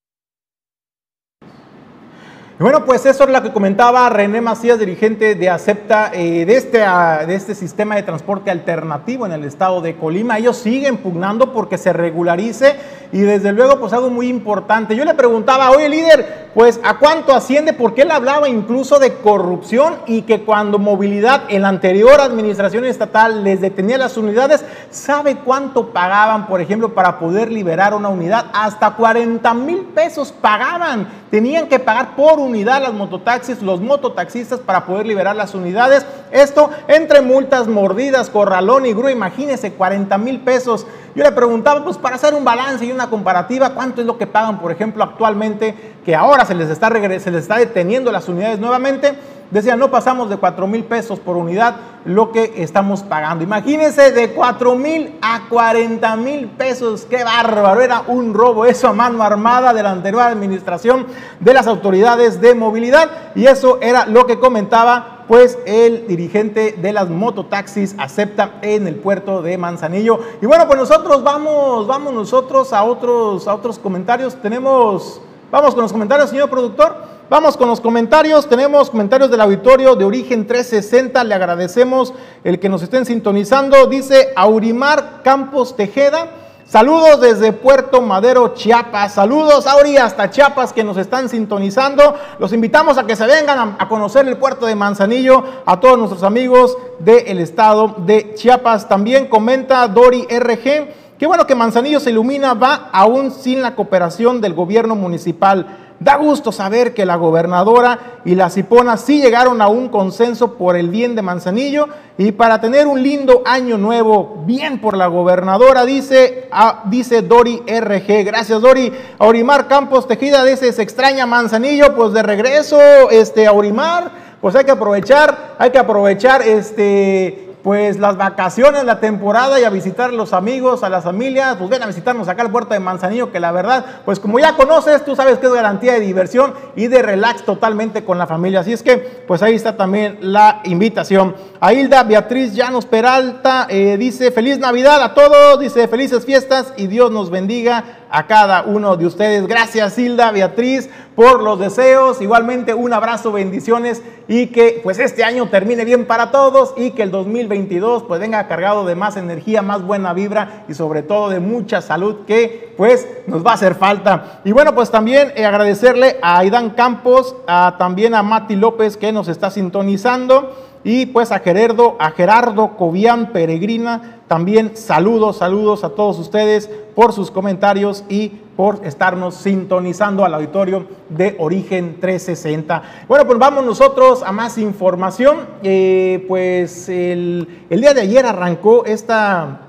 Bueno, pues eso es lo que comentaba René Macías, dirigente de Acepta, eh, de, este, ah, de este sistema de transporte alternativo en el estado de Colima. Ellos siguen pugnando porque se regularice y desde luego pues algo muy importante. Yo le preguntaba, oye líder, pues a cuánto asciende, porque él hablaba incluso de corrupción y que cuando movilidad en la anterior administración estatal les detenía las unidades, ¿sabe cuánto pagaban, por ejemplo, para poder liberar una unidad? Hasta 40 mil pesos pagaban, tenían que pagar por unidad las mototaxis, los mototaxistas para poder liberar las unidades. Esto entre multas, mordidas, corralón y grúa, imagínense, 40 mil pesos. Yo le preguntaba, pues para hacer un balance y una comparativa, ¿cuánto es lo que pagan, por ejemplo, actualmente, que ahora se les está, se les está deteniendo las unidades nuevamente? Decía, no pasamos de 4 mil pesos por unidad lo que estamos pagando. Imagínense de 4 mil a 40 mil pesos. Qué bárbaro. Era un robo eso a mano armada de la anterior administración de las autoridades de movilidad. Y eso era lo que comentaba pues el dirigente de las mototaxis acepta en el puerto de Manzanillo. Y bueno, pues nosotros vamos, vamos nosotros a otros, a otros comentarios. Tenemos, vamos con los comentarios, señor productor. Vamos con los comentarios. Tenemos comentarios del auditorio de Origen 360. Le agradecemos el que nos estén sintonizando. Dice Aurimar Campos Tejeda. Saludos desde Puerto Madero, Chiapas. Saludos, Auri, hasta Chiapas que nos están sintonizando. Los invitamos a que se vengan a, conocer el puerto de Manzanillo, a todos nuestros amigos del estado de Chiapas. También comenta Dori RG. Qué bueno que Manzanillo se ilumina, va aún sin la cooperación del gobierno municipal. Da gusto saber que la gobernadora y la Cipona sí llegaron a un consenso por el bien de Manzanillo y para tener un lindo año nuevo, bien por la gobernadora, dice, ah, dice Dori RG. Gracias, Dori. Aurimar Campos Tejida dice, se extraña Manzanillo, pues de regreso, este, Aurimar, pues hay que aprovechar, hay que aprovechar, este, pues las vacaciones, la temporada y a visitar a los amigos, a las familias, pues ven a visitarnos acá al puerto de Manzanillo, que la verdad, pues como ya conoces, tú sabes que es garantía de diversión y de relax totalmente con la familia. Así es que, pues ahí está también la invitación. A Hilda Beatriz Llanos Peralta eh, dice, feliz Navidad a todos, dice, felices fiestas y Dios nos bendiga a cada uno de ustedes. Gracias Hilda, Beatriz, por los deseos. Igualmente un abrazo, bendiciones y que pues este año termine bien para todos y que el 2022 pues venga cargado de más energía, más buena vibra y sobre todo de mucha salud que pues nos va a hacer falta. Y bueno, pues también eh, agradecerle a Aidan Campos, a, también a Mati López que nos está sintonizando y pues a Gerardo, a Gerardo Cobian Peregrina, también saludos, saludos a todos ustedes por sus comentarios y por estarnos sintonizando al auditorio de Origen 360. Bueno, pues vamos nosotros a más información. Eh, pues el, el, día de ayer arrancó esta,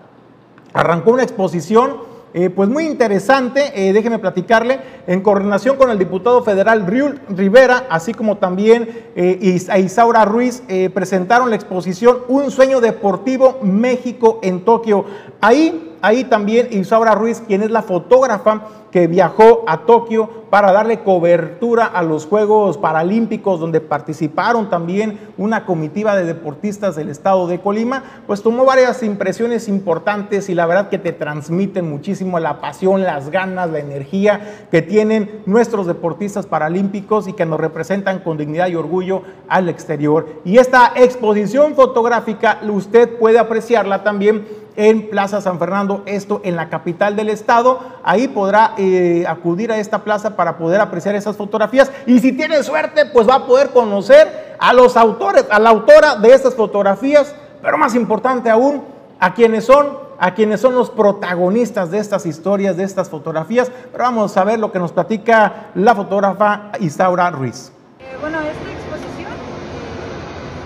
arrancó una exposición eh, pues muy interesante, eh, déjeme platicarle, en coordinación con el diputado federal Riul Rivera, así como también eh, Isaura Ruiz, presentaron la exposición Un sueño deportivo México en Tokio. Ahí ahí también Isaura Ruiz, quien es la fotógrafa que viajó a Tokio para darle cobertura a los Juegos Paralímpicos, donde participaron también una comitiva de deportistas del estado de Colima, pues tomó varias impresiones importantes y la verdad que te transmiten muchísimo la pasión, las ganas, la energía que tienen nuestros deportistas paralímpicos y que nos representan con dignidad y orgullo al exterior. Y esta exposición fotográfica usted puede apreciarla también en Plaza San Fernando, esto en la capital del estado. Ahí podrá eh, acudir a esta plaza para poder apreciar esas fotografías y si tiene suerte, pues va a poder conocer a los autores, a la autora de estas fotografías, pero más importante aún, a quienes son, a quienes son los protagonistas de estas historias, de estas fotografías. Pero vamos a ver lo que nos platica la fotógrafa Isaura Ruiz. Eh, bueno, esta exposición,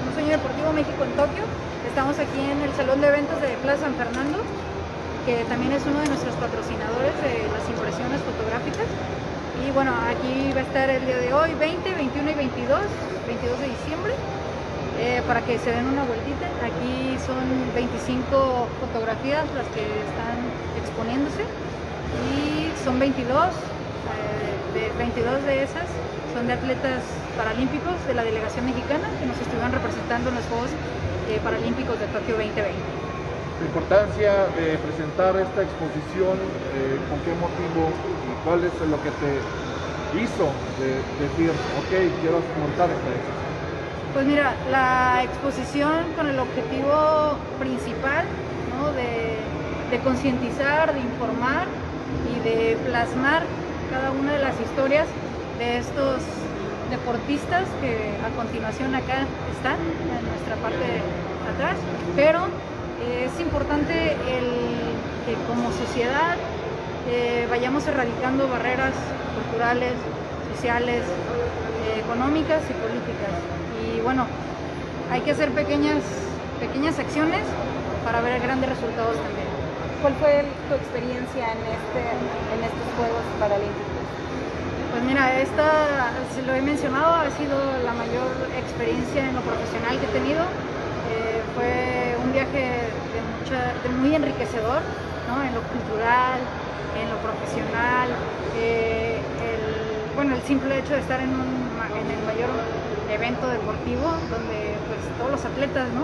Un Sueño Deportivo México en Tokio, Estamos aquí en el Salón de Eventos de Plaza San Fernando, que también es uno de nuestros patrocinadores de las impresiones fotográficas. Y bueno, aquí va a estar el día de hoy, 20, 21 y 22, 22 de diciembre, eh, para que se den una vueltita. Aquí son 25 fotografías las que están exponiéndose y son 22, eh, de 22 de esas son de atletas paralímpicos de la delegación mexicana que nos estuvieron representando en los Juegos eh, Paralímpicos de Tokio 2020. La importancia de presentar esta exposición, eh, con qué motivo y cuál es lo que te hizo de decir, ok, quiero montar esta exposición. Pues mira, la exposición con el objetivo principal ¿no? de, de concientizar, de informar y de plasmar cada una de las historias de estos deportistas que a continuación acá están en nuestra parte atrás, pero eh, es importante el, que como sociedad eh, vayamos erradicando barreras culturales, sociales, eh, económicas y políticas. Y bueno, hay que hacer pequeñas, pequeñas acciones para ver grandes resultados también. ¿Cuál fue tu experiencia en, este, en estos Juegos Paralímpicos? Mira, esta, se lo he mencionado, ha sido la mayor experiencia en lo profesional que he tenido. Eh, fue un viaje de, muy enriquecedor, ¿no? en lo cultural, en lo profesional. Eh, el, bueno, el simple hecho de estar en, un, en el mayor evento deportivo donde pues, todos los atletas ¿no?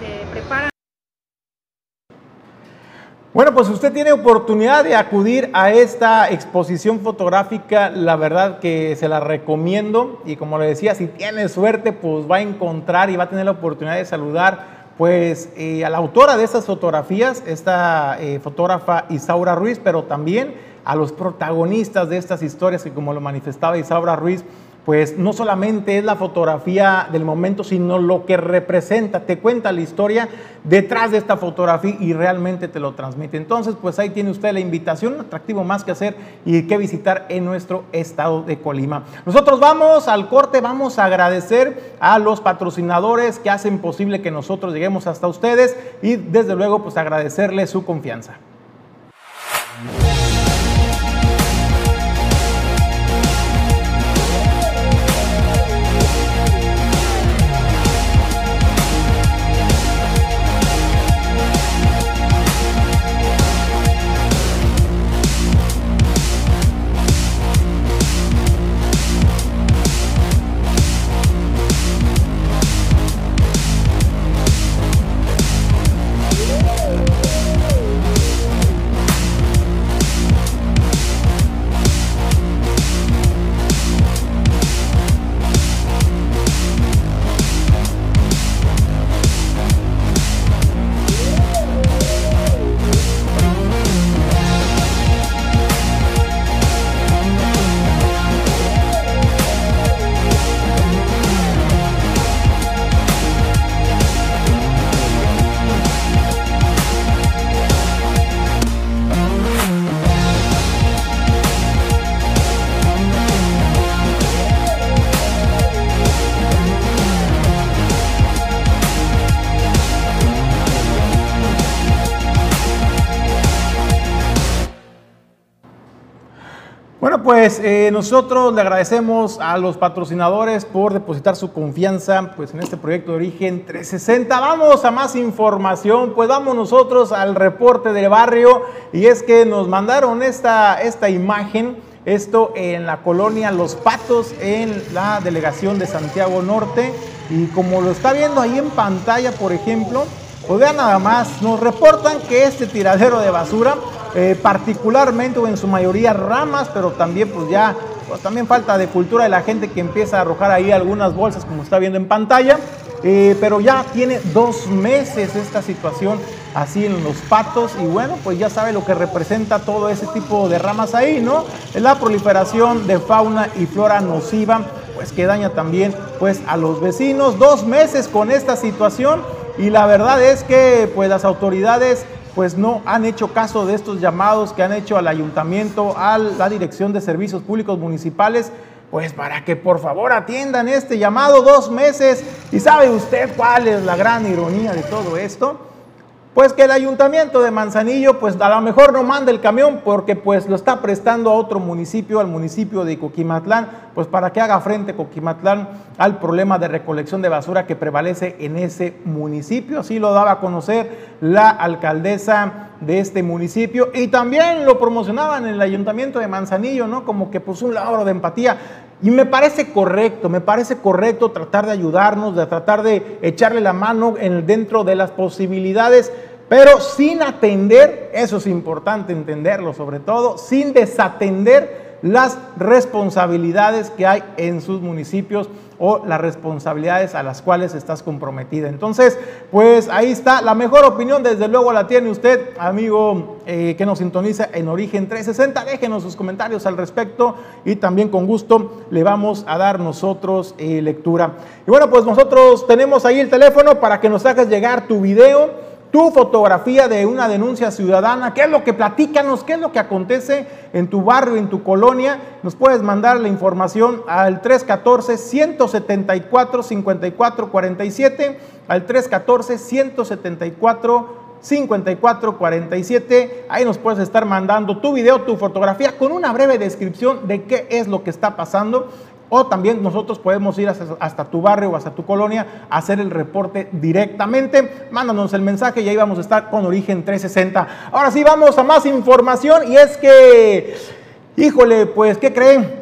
se preparan. Bueno, pues usted tiene oportunidad de acudir a esta exposición fotográfica, la verdad que se la recomiendo. Y como le decía, si tiene suerte, pues va a encontrar y va a tener la oportunidad de saludar pues eh, a la autora de estas fotografías, esta eh, fotógrafa Isaura Ruiz, pero también a los protagonistas de estas historias que como lo manifestaba Isaura Ruiz, pues no solamente es la fotografía del momento, sino lo que representa, te cuenta la historia detrás de esta fotografía y realmente te lo transmite. Entonces, pues ahí tiene usted la invitación, un atractivo más que hacer y que visitar en nuestro estado de Colima. Nosotros vamos al corte, vamos a agradecer a los patrocinadores que hacen posible que nosotros lleguemos hasta ustedes y desde luego pues agradecerles su confianza. Pues eh, nosotros le agradecemos a los patrocinadores por depositar su confianza pues, en este proyecto de Origen 360. Vamos a más información, pues vamos nosotros al reporte del barrio y es que nos mandaron esta, esta imagen, esto en la colonia Los Patos, en la delegación de Santiago Norte y como lo está viendo ahí en pantalla, por ejemplo, pues vean nada más, nos reportan que este tiradero de basura eh, particularmente o en su mayoría ramas, pero también pues ya pues, también falta de cultura de la gente que empieza a arrojar ahí algunas bolsas como está viendo en pantalla. Eh, pero ya tiene dos meses esta situación así en los patos y bueno, pues ya sabe lo que representa todo ese tipo de ramas ahí, ¿no? La proliferación de fauna y flora nociva, pues que daña también pues a los vecinos. Dos meses con esta situación y la verdad es que pues las autoridades pues no han hecho caso de estos llamados que han hecho al ayuntamiento, a la Dirección de Servicios Públicos Municipales, pues para que por favor atiendan este llamado dos meses. ¿Y sabe usted cuál es la gran ironía de todo esto? Pues que el ayuntamiento de Manzanillo, pues a lo mejor no manda el camión porque pues lo está prestando a otro municipio, al municipio de Coquimatlán, pues para que haga frente Coquimatlán al problema de recolección de basura que prevalece en ese municipio. Así lo daba a conocer la alcaldesa de este municipio y también lo promocionaban en el ayuntamiento de Manzanillo, ¿no? Como que pues un logro de empatía. Y me parece correcto, me parece correcto tratar de ayudarnos, de tratar de echarle la mano en, dentro de las posibilidades pero sin atender, eso es importante entenderlo sobre todo, sin desatender las responsabilidades que hay en sus municipios o las responsabilidades a las cuales estás comprometida. Entonces, pues ahí está, la mejor opinión desde luego la tiene usted, amigo eh, que nos sintoniza en Origen 360. Déjenos sus comentarios al respecto y también con gusto le vamos a dar nosotros eh, lectura. Y bueno, pues nosotros tenemos ahí el teléfono para que nos hagas llegar tu video tu fotografía de una denuncia ciudadana, qué es lo que platícanos, qué es lo que acontece en tu barrio, en tu colonia. Nos puedes mandar la información al 314-174-5447, al 314-174-5447. Ahí nos puedes estar mandando tu video, tu fotografía con una breve descripción de qué es lo que está pasando. O también nosotros podemos ir hasta, tu barrio o hasta tu colonia a hacer el reporte directamente. Mándanos el mensaje y ahí vamos a estar con Origen 360. Ahora sí, vamos a más información y es que, híjole, pues, ¿qué creen?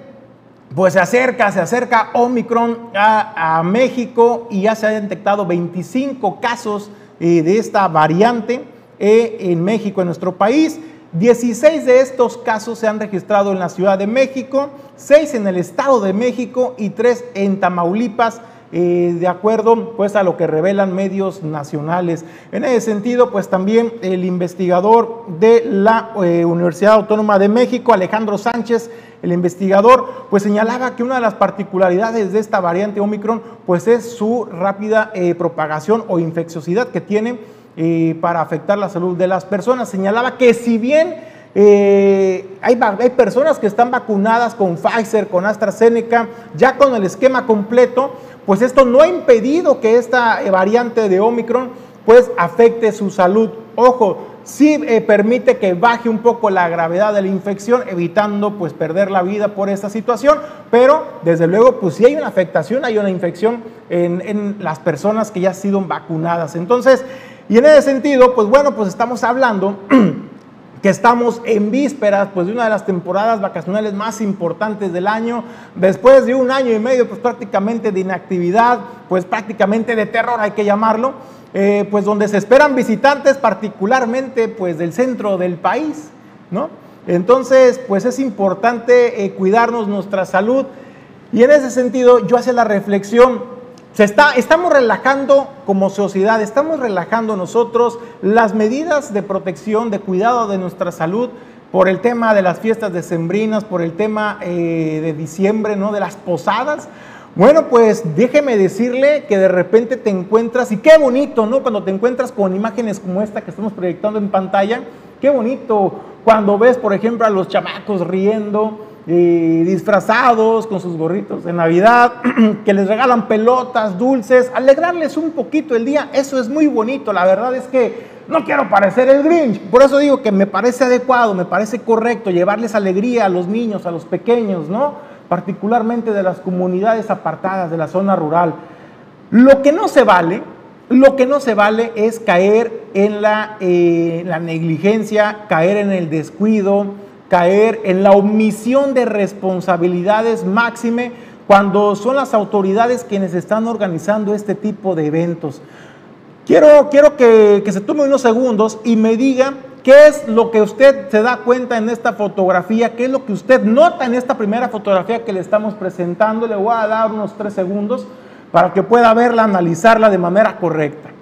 Pues se acerca, se acerca Omicron a, México y ya se han detectado 25 casos eh, de esta variante eh, en México, en nuestro país. 16 de estos casos se han registrado en la Ciudad de México, 6 en el Estado de México y 3 en Tamaulipas. Eh, de acuerdo pues a lo que revelan medios nacionales. En ese sentido, pues también el investigador de la eh, Universidad Autónoma de México, Alejandro Sánchez, el investigador, pues señalaba que una de las particularidades de esta variante Omicron, pues es su rápida eh, propagación o infecciosidad que tiene para afectar la salud de las personas. Señalaba que si bien eh, hay, hay, personas que están vacunadas con Pfizer, con AstraZeneca, ya con el esquema completo, pues esto no ha impedido que esta eh, variante de Omicron pues afecte su salud. Ojo, sí eh, permite que baje un poco la gravedad de la infección, evitando pues perder la vida por esta situación, pero desde luego pues si hay una afectación, hay una infección en, en las personas que ya han sido vacunadas. Entonces, y en ese sentido, pues bueno, pues estamos hablando que estamos en vísperas pues de una de las temporadas vacacionales más importantes del año, después de un año y medio pues prácticamente de inactividad, pues prácticamente de terror hay que llamarlo, eh, pues donde se esperan visitantes particularmente pues del centro del país, ¿no? Entonces pues es importante eh, cuidarnos nuestra salud y en ese sentido yo hacía la reflexión, está, estamos relajando como sociedad, estamos relajando nosotros las medidas de protección, de cuidado de nuestra salud por el tema de las fiestas decembrinas, por el tema eh, de diciembre, ¿no? De las posadas. Bueno, pues déjeme decirle que de repente te encuentras, y qué bonito, ¿no? Cuando te encuentras con imágenes como esta que estamos proyectando en pantalla, qué bonito cuando ves, por ejemplo, a los chamacos riendo, disfrazados con sus gorritos de Navidad, que les regalan pelotas, dulces, alegrarles un poquito el día, eso es muy bonito, la verdad es que no quiero parecer el Grinch, por eso digo que me parece adecuado, me parece correcto llevarles alegría a los niños, a los pequeños, ¿no? Particularmente de las comunidades apartadas de la zona rural. Lo que no se vale, lo que no se vale es caer en la, eh, la negligencia, caer en el descuido, caer en la omisión de responsabilidades máxime cuando son las autoridades quienes están organizando este tipo de eventos. Quiero, quiero que, que se tome unos segundos y me diga qué es lo que usted se da cuenta en esta fotografía, qué es lo que usted nota en esta primera fotografía que le estamos presentando. Le voy a dar unos tres segundos para que pueda verla, analizarla de manera correcta.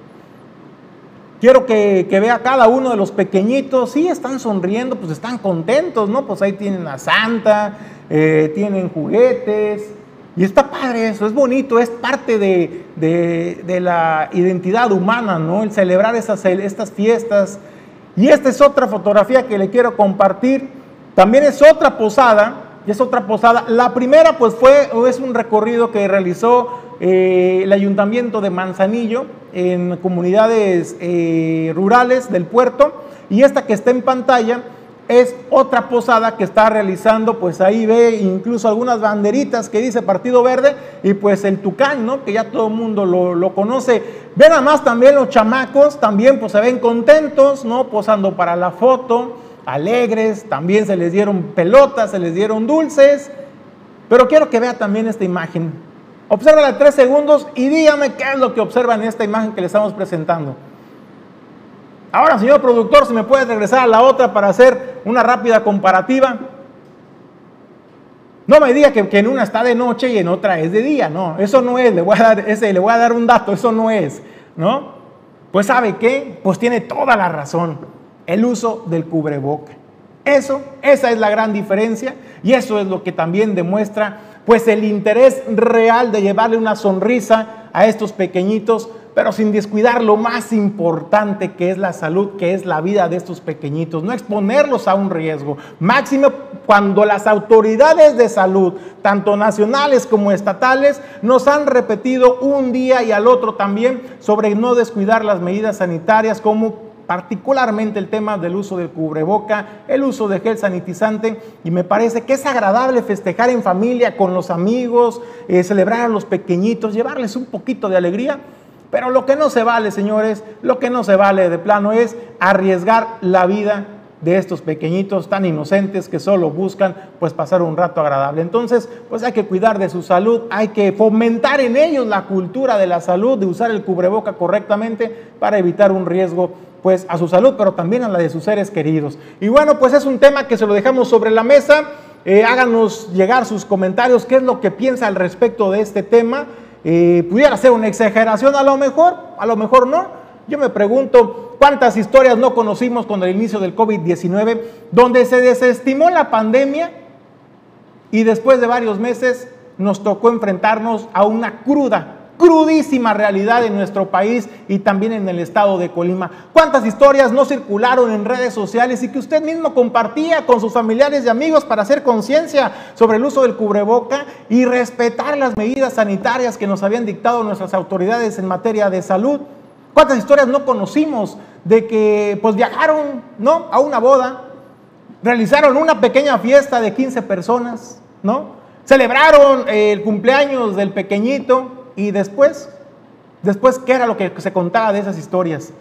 Quiero que, vea cada uno de los pequeñitos, sí, están sonriendo, pues están contentos, ¿no? Pues ahí tienen a Santa, eh, tienen juguetes, y está padre eso, es bonito, es parte de, la identidad humana, ¿no? El celebrar esas, estas fiestas. Y esta es otra fotografía que le quiero compartir. También es otra posada, es otra posada. La primera pues fue, es un recorrido que realizó eh, el ayuntamiento de Manzanillo en comunidades eh, rurales del puerto y esta que está en pantalla es otra posada que está realizando, pues ahí ve incluso algunas banderitas que dice Partido Verde y pues el Tucán, ¿no? Que ya todo el mundo lo, lo conoce. Ven además también los chamacos, también pues se ven contentos, ¿no? Posando para la foto, alegres, también se les dieron pelotas, se les dieron dulces. Pero quiero que vea también esta imagen. Obsérvala tres segundos y dígame qué es lo que observa en esta imagen que le estamos presentando. Ahora, señor productor, si me puede regresar a la otra para hacer una rápida comparativa. No me diga que, en una está de noche y en otra es de día, no, eso no es, le voy a dar, ese, le voy a dar un dato, eso no es, ¿no? Pues sabe qué, pues tiene toda la razón, el uso del cubreboca. Eso, esa es la gran diferencia y eso es lo que también demuestra pues el interés real de llevarle una sonrisa a estos pequeñitos, pero sin descuidar lo más importante que es la salud, que es la vida de estos pequeñitos, no exponerlos a un riesgo. Máximo cuando las autoridades de salud, tanto nacionales como estatales, nos han repetido un día y al otro también sobre no descuidar las medidas sanitarias como particularmente el tema del uso del cubreboca, el uso de gel sanitizante, y me parece que es agradable festejar en familia, con los amigos, eh, celebrar a los pequeñitos, llevarles un poquito de alegría, pero lo que no se vale, señores, lo que no se vale de plano es arriesgar la vida de estos pequeñitos tan inocentes que solo buscan pues pasar un rato agradable. Entonces, pues hay que cuidar de su salud, hay que fomentar en ellos la cultura de la salud, de usar el cubreboca correctamente para evitar un riesgo pues a su salud, pero también a la de sus seres queridos. Y bueno, pues es un tema que se lo dejamos sobre la mesa. Eh, háganos llegar sus comentarios, qué es lo que piensa al respecto de este tema. Eh, pudiera ser una exageración a lo mejor, a lo mejor no. Yo me pregunto cuántas historias no conocimos con el inicio del COVID-19, donde se desestimó la pandemia y después de varios meses nos tocó enfrentarnos a una cruda crudísima realidad en nuestro país y también en el estado de Colima. ¿Cuántas historias no circularon en redes sociales y que usted mismo compartía con sus familiares y amigos para hacer conciencia sobre el uso del cubreboca y respetar las medidas sanitarias que nos habían dictado nuestras autoridades en materia de salud? ¿Cuántas historias no conocimos de que pues viajaron, ¿no? a una boda, realizaron una pequeña fiesta de 15 personas, ¿no? Celebraron el cumpleaños del pequeñito, y después, después, ¿qué era lo que se contaba de esas historias?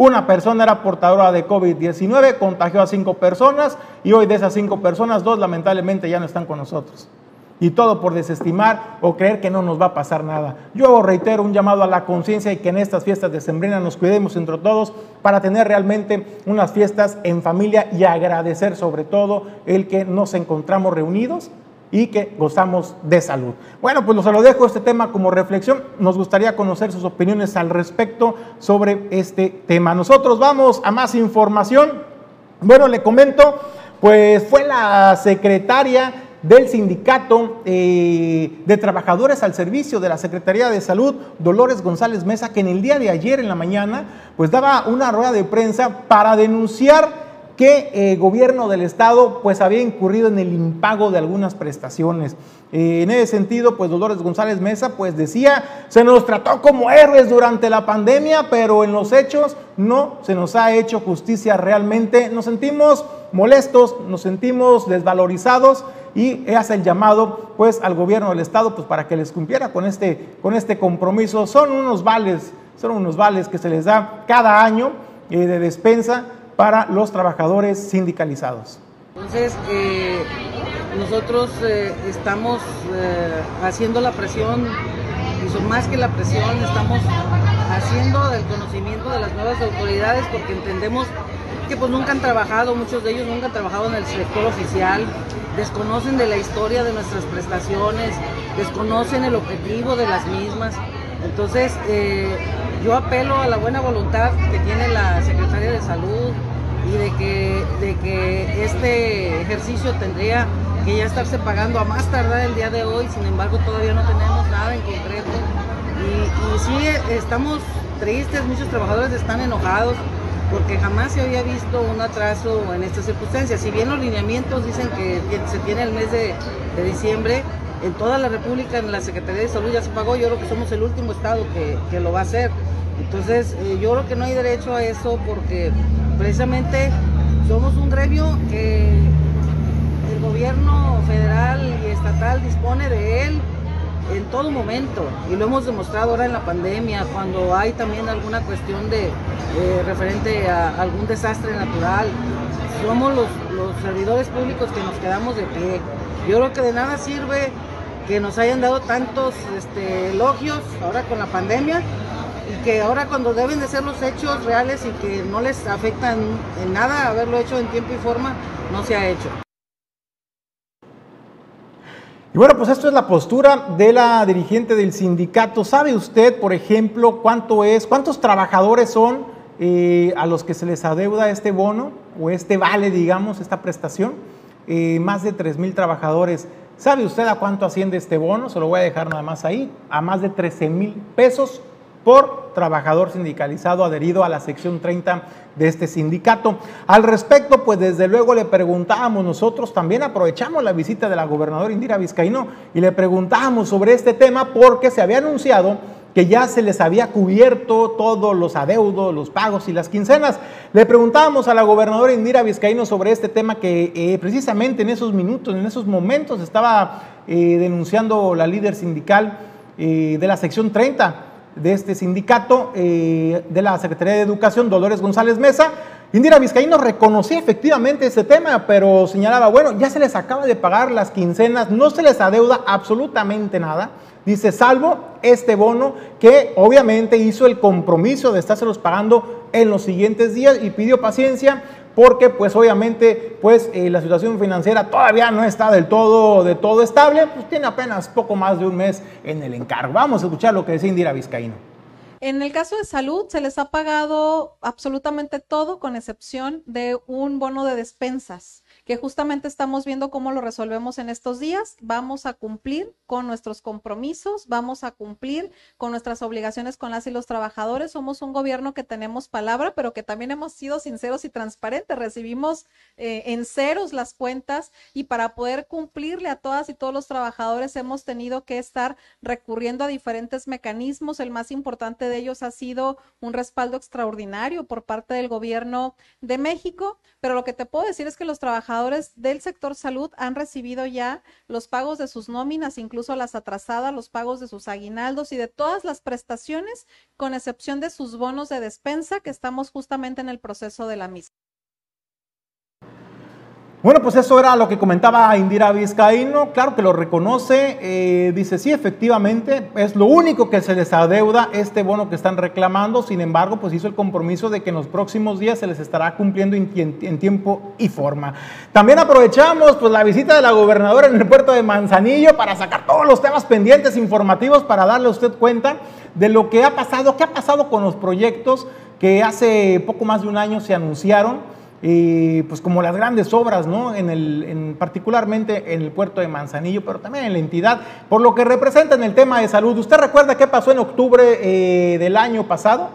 Una persona era portadora de COVID-19, contagió a cinco personas y hoy de esas cinco personas, dos lamentablemente ya no están con nosotros. Y todo por desestimar o creer que no nos va a pasar nada. Yo reitero un llamado a la conciencia y que en estas fiestas de Sembrina nos cuidemos entre todos para tener realmente unas fiestas en familia y agradecer sobre todo el que nos encontramos reunidos y que gozamos de salud. Bueno, pues se lo dejo este tema como reflexión. Nos gustaría conocer sus opiniones al respecto sobre este tema. Nosotros vamos a más información. Bueno, le comento, pues fue la secretaria del sindicato eh, de trabajadores al servicio de la Secretaría de Salud, Dolores González Mesa, que en el día de ayer en la mañana, pues daba una rueda de prensa para denunciar que el gobierno del estado pues había incurrido en el impago de algunas prestaciones. Eh, en ese sentido, pues Dolores González Mesa pues decía, se nos trató como héroes durante la pandemia, pero en los hechos no se nos ha hecho justicia realmente. Nos sentimos molestos, nos sentimos desvalorizados y hace el llamado pues al gobierno del estado pues para que les cumpliera con este, con este compromiso. Son unos vales, son unos vales que se les da cada año eh, de despensa para los trabajadores sindicalizados. Entonces, eh, nosotros eh, estamos eh, haciendo la presión, y más que la presión, estamos haciendo del conocimiento de las nuevas autoridades porque entendemos que pues nunca han trabajado, muchos de ellos nunca han trabajado en el sector oficial, desconocen de la historia de nuestras prestaciones, desconocen el objetivo de las mismas. Entonces, yo apelo a la buena voluntad que tiene la Secretaria de Salud, y de que, de que este ejercicio tendría que ya estarse pagando a más tardar el día de hoy, sin embargo todavía no tenemos nada en concreto. Y, sí estamos tristes, muchos trabajadores están enojados porque jamás se había visto un atraso en estas circunstancias. Si bien los lineamientos dicen que se tiene el mes de diciembre, en toda la República, en la Secretaría de Salud ya se pagó, yo creo que somos el último estado que, que lo va a hacer. Entonces, eh, yo creo que no hay derecho a eso porque precisamente somos un gremio que el gobierno federal y estatal dispone de él en todo momento. Y lo hemos demostrado ahora en la pandemia cuando hay también alguna cuestión de eh, referente a algún desastre natural. Somos los, los servidores públicos que nos quedamos de pie. Yo creo que de nada sirve que nos hayan dado tantos este, elogios ahora con la pandemia y que ahora cuando deben de ser los hechos reales y que no les afectan en nada haberlo hecho en tiempo y forma, no se ha hecho. Y bueno, pues esto es la postura de la dirigente del sindicato. ¿Sabe usted, por ejemplo, cuánto es, cuántos trabajadores son eh, a los que se les adeuda este bono o este vale, digamos, esta prestación? Eh, más de 3 mil trabajadores. ¿Sabe usted a cuánto asciende este bono? Se lo voy a dejar nada más ahí, a más de 13 mil pesos por trabajador sindicalizado adherido a la sección 30 de este sindicato. Al respecto, pues desde luego le preguntábamos nosotros, también aprovechamos la visita de la gobernadora Indira Vizcaíno y le preguntábamos sobre este tema porque se había anunciado que ya se les había cubierto todos los adeudos, los pagos y las quincenas. Le preguntábamos a la gobernadora Indira Vizcaíno sobre este tema que eh, precisamente en esos minutos, en esos momentos estaba eh, denunciando la líder sindical eh, de la sección 30 de este sindicato de la Secretaría de Educación, Dolores González Mesa. Indira Vizcaíno reconocía efectivamente ese tema, pero señalaba, bueno, ya se les acaba de pagar las quincenas, no se les adeuda absolutamente nada. Dice, salvo este bono que obviamente hizo el compromiso de estárselos pagando en los siguientes días y pidió paciencia porque pues obviamente pues eh, la situación financiera todavía no está del todo, de todo estable, pues tiene apenas poco más de un mes en el encargo. Vamos a escuchar lo que decía Indira Vizcaíno. En el caso de salud, se les ha pagado absolutamente todo, con excepción de un bono de despensas que justamente estamos viendo cómo lo resolvemos en estos días. Vamos a cumplir con nuestros compromisos, vamos a cumplir con nuestras obligaciones con las y los trabajadores. Somos un gobierno que tenemos palabra, pero que también hemos sido sinceros y transparentes. Recibimos eh, en ceros las cuentas y para poder cumplirle a todas y todos los trabajadores hemos tenido que estar recurriendo a diferentes mecanismos. El más importante de ellos ha sido un respaldo extraordinario por parte del gobierno de México, pero lo que te puedo decir es que los trabajadores del sector salud han recibido ya los pagos de sus nóminas, incluso las atrasadas, los pagos de sus aguinaldos y de todas las prestaciones, con excepción de sus bonos de despensa, que estamos justamente en el proceso de la misma. Bueno, pues eso era lo que comentaba Indira Vizcaíno, claro que lo reconoce, eh, dice sí, efectivamente, es lo único que se les adeuda este bono que están reclamando, sin embargo, pues hizo el compromiso de que en los próximos días se les estará cumpliendo en, tiempo y forma. También aprovechamos pues la visita de la gobernadora en el puerto de Manzanillo para sacar todos los temas pendientes informativos para darle a usted cuenta de lo que ha pasado, qué ha pasado con los proyectos que hace poco más de un año se anunciaron y pues como las grandes obras, ¿no? En el, particularmente en el puerto de Manzanillo, pero también en la entidad, por lo que representa en el tema de salud. ¿Usted recuerda qué pasó en octubre eh, del año pasado?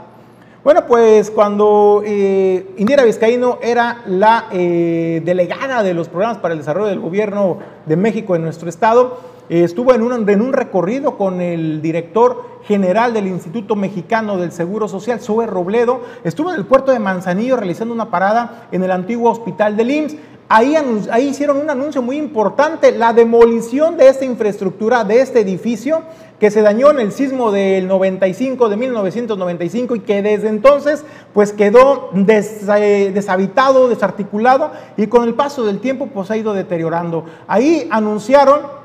Bueno, pues cuando eh, Indira Vizcaíno era la eh, delegada de los programas para el desarrollo del gobierno de México en nuestro estado, estuvo en un, en un recorrido con el director general del Instituto Mexicano del Seguro Social, Zoe Robledo, estuvo en el puerto de Manzanillo realizando una parada en el antiguo hospital del IMSS. Ahí, ahí, hicieron un anuncio muy importante, la demolición de esta infraestructura, de este edificio, que se dañó en el sismo del 95, de 1995, y que desde entonces pues quedó eh, deshabitado, desarticulado, y con el paso del tiempo pues ha ido deteriorando. Ahí anunciaron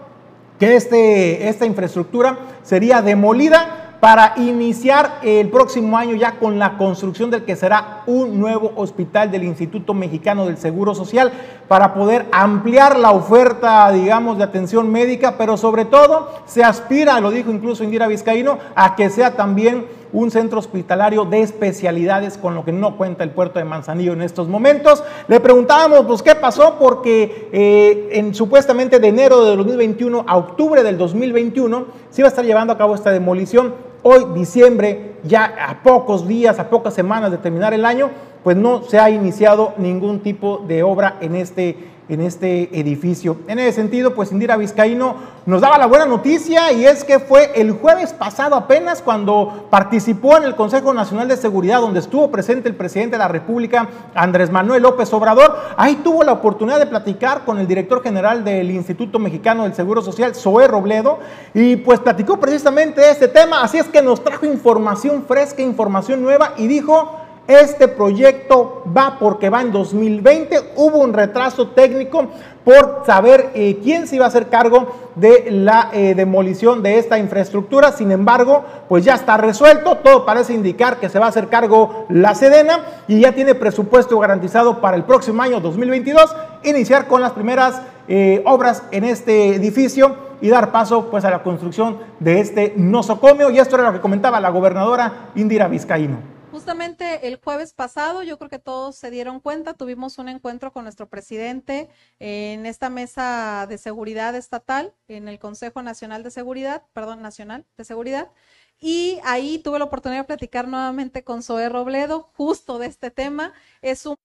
que este, esta infraestructura sería demolida para iniciar el próximo año ya con la construcción del que será un nuevo hospital del Instituto Mexicano del Seguro Social para poder ampliar la oferta, digamos, de atención médica, pero sobre todo se aspira, lo dijo incluso Indira Vizcaíno, a que sea también un centro hospitalario de especialidades, con lo que no cuenta el puerto de Manzanillo en estos momentos. Le preguntábamos, pues, ¿qué pasó? Porque eh, en, supuestamente de enero de 2021 a octubre del 2021 se iba a estar llevando a cabo esta demolición Hoy, diciembre, ya a pocos días, a pocas semanas de terminar el año, pues no se ha iniciado ningún tipo de obra en este en este edificio. En ese sentido, pues Indira Vizcaíno nos daba la buena noticia y es que fue el jueves pasado apenas cuando participó en el Consejo Nacional de Seguridad, donde estuvo presente el presidente de la República, Andrés Manuel López Obrador. Ahí tuvo la oportunidad de platicar con el director general del Instituto Mexicano del Seguro Social, Zoé Robledo, y pues platicó precisamente de este tema. Así es que nos trajo información fresca, información nueva y dijo este proyecto va porque va en 2020. Hubo un retraso técnico por saber eh, quién se iba a hacer cargo de la eh, demolición de esta infraestructura. Sin embargo, pues ya está resuelto. Todo parece indicar que se va a hacer cargo la Sedena y ya tiene presupuesto garantizado para el próximo año 2022 iniciar con las primeras eh, obras en este edificio y dar paso pues a la construcción de este nosocomio. Y esto era lo que comentaba la gobernadora Indira Vizcaíno. Justamente el jueves pasado, yo creo que todos se dieron cuenta, tuvimos un encuentro con nuestro presidente en esta mesa de seguridad estatal, en el Consejo Nacional de Seguridad, perdón, Nacional de Seguridad, y ahí tuve la oportunidad de platicar nuevamente con Zoé Robledo justo de este tema. Es un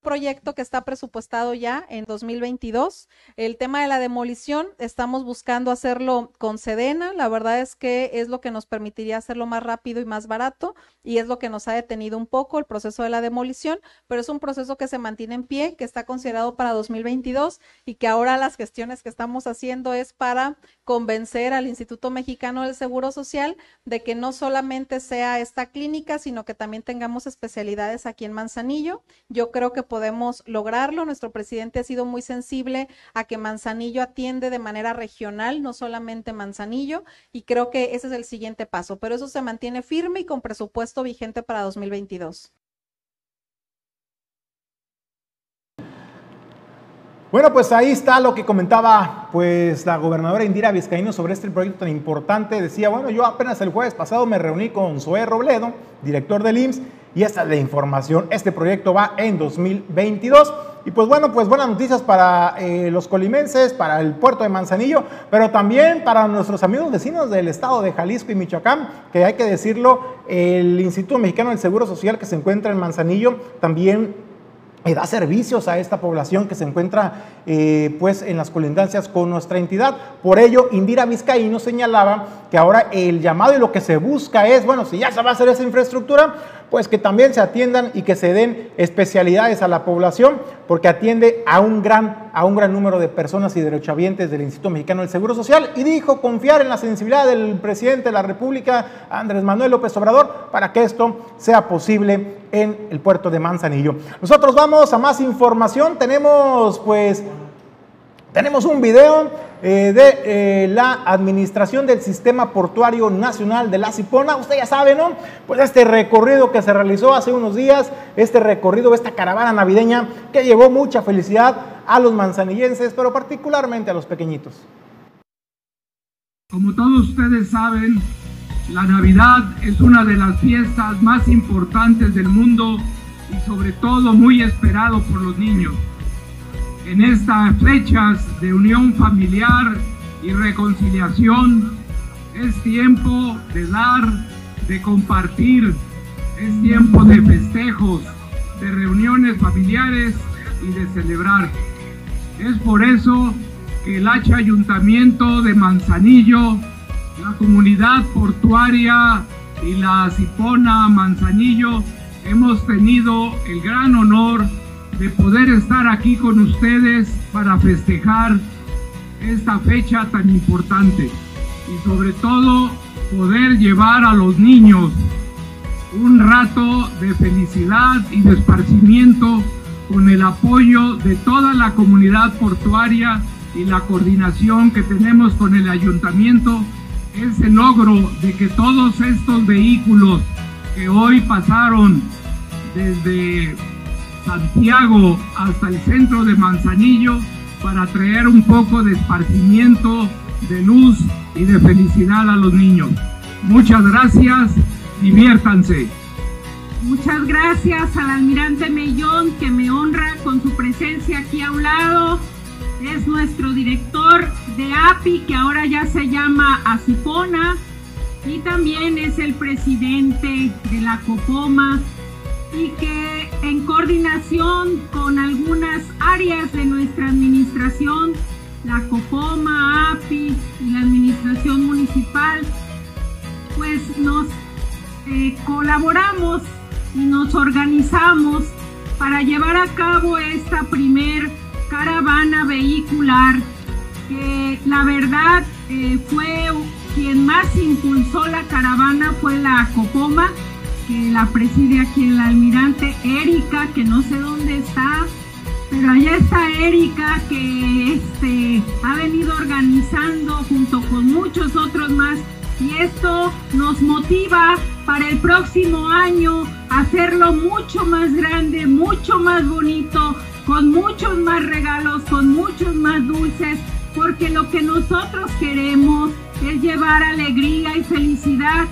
proyecto que está presupuestado ya en 2022. El tema de la demolición, estamos buscando hacerlo con Sedena. La verdad es que es lo que nos permitiría hacerlo más rápido y más barato y es lo que nos ha detenido un poco el proceso de la demolición, pero es un proceso que se mantiene en pie, que está considerado para 2022 y que ahora las gestiones que estamos haciendo es para convencer al Instituto Mexicano del Seguro Social de que no solamente sea esta clínica, sino que también tengamos especialidades aquí en Manzanillo. Yo creo que podemos lograrlo. Nuestro presidente ha sido muy sensible a que Manzanillo atiende de manera regional, no solamente Manzanillo, y creo que ese es el siguiente paso, pero eso se mantiene firme y con presupuesto vigente para 2022. Bueno, pues ahí está lo que comentaba pues la gobernadora Indira Vizcaíno sobre este proyecto tan importante. Decía, bueno, yo apenas el jueves pasado me reuní con Zoé Robledo, director del IMSS, y esta es la información. Este proyecto va en 2022. Y pues bueno, pues buenas noticias para eh, los colimenses, para el puerto de Manzanillo, pero también para nuestros amigos vecinos del estado de Jalisco y Michoacán, que hay que decirlo, el Instituto Mexicano del Seguro Social que se encuentra en Manzanillo también y da servicios a esta población que se encuentra eh, pues en las colindancias con nuestra entidad. Por ello, Indira Vizcaíno señalaba que ahora el llamado y lo que se busca es, bueno, si ya se va a hacer esa infraestructura, pues que también se atiendan y que se den especialidades a la población, porque atiende a un gran, a un gran número de personas y derechohabientes del Instituto Mexicano del Seguro Social, y dijo confiar en la sensibilidad del presidente de la República, Andrés Manuel López Obrador, para que esto sea posible en el puerto de Manzanillo. Nosotros vamos a más información, tenemos pues tenemos un video eh, de eh, la administración del Sistema Portuario Nacional de la Cipona. Usted ya sabe, ¿no? Pues este recorrido que se realizó hace unos días, este recorrido, esta caravana navideña que llevó mucha felicidad a los manzanillenses, pero particularmente a los pequeñitos. Como todos ustedes saben, la Navidad es una de las fiestas más importantes del mundo y sobre todo muy esperado por los niños en estas fechas de unión familiar y reconciliación, Es tiempo de dar, de compartir, es tiempo de festejos, de reuniones familiares y de celebrar. Es por eso que el H Ayuntamiento de Manzanillo, la comunidad portuaria y la Cipona Manzanillo hemos tenido el gran honor de poder estar aquí con ustedes para festejar esta fecha tan importante y sobre todo poder llevar a los niños un rato de felicidad y de esparcimiento con el apoyo de toda la comunidad portuaria y la coordinación que tenemos con el ayuntamiento es el logro de que todos estos vehículos que hoy pasaron desde Santiago hasta el centro de Manzanillo para traer un poco de esparcimiento, de luz y de felicidad a los niños. Muchas gracias, diviértanse. Muchas gracias al almirante Mellón que me honra con su presencia aquí a un lado. Es nuestro director de API que ahora ya se llama Asipona y también es el presidente de la Copoma y que en coordinación con algunas áreas de nuestra administración, la COPOMA, API y la administración municipal, pues nos eh, colaboramos y nos organizamos para llevar a cabo esta primer caravana vehicular que la verdad eh, fue quien más impulsó la caravana fue la Copoma que la preside aquí el almirante Erika, que no sé dónde está, pero allá está Erika que este, ha venido organizando junto con muchos otros más y esto nos motiva para el próximo año hacerlo mucho más grande, mucho más bonito, con muchos más regalos, con muchos más dulces, porque lo que nosotros queremos es llevar alegría y felicidad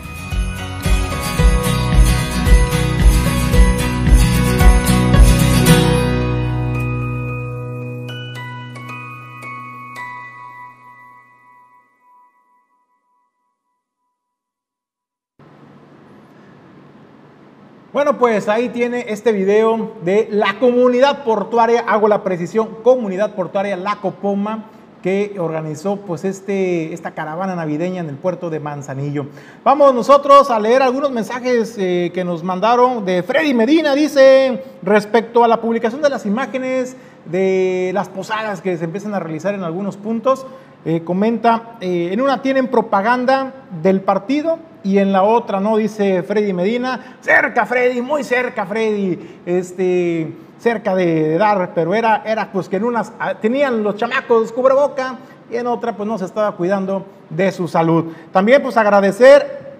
Bueno, pues ahí tiene este video de la comunidad portuaria, hago la precisión, comunidad portuaria La Copoma, que organizó pues este, esta caravana navideña en el puerto de Manzanillo. Vamos nosotros a leer algunos mensajes eh, que nos mandaron de Freddy Medina, dice, respecto a la publicación de las imágenes de las posadas que se empiezan a realizar en algunos puntos, eh, comenta, eh, en una tienen propaganda del partido y en la otra no, dice Freddy Medina, cerca Freddy, muy cerca Freddy, este, cerca de, dar, pero era, era pues que en unas ah, tenían los chamacos cubreboca y en otra pues no se estaba cuidando de su salud. También pues agradecer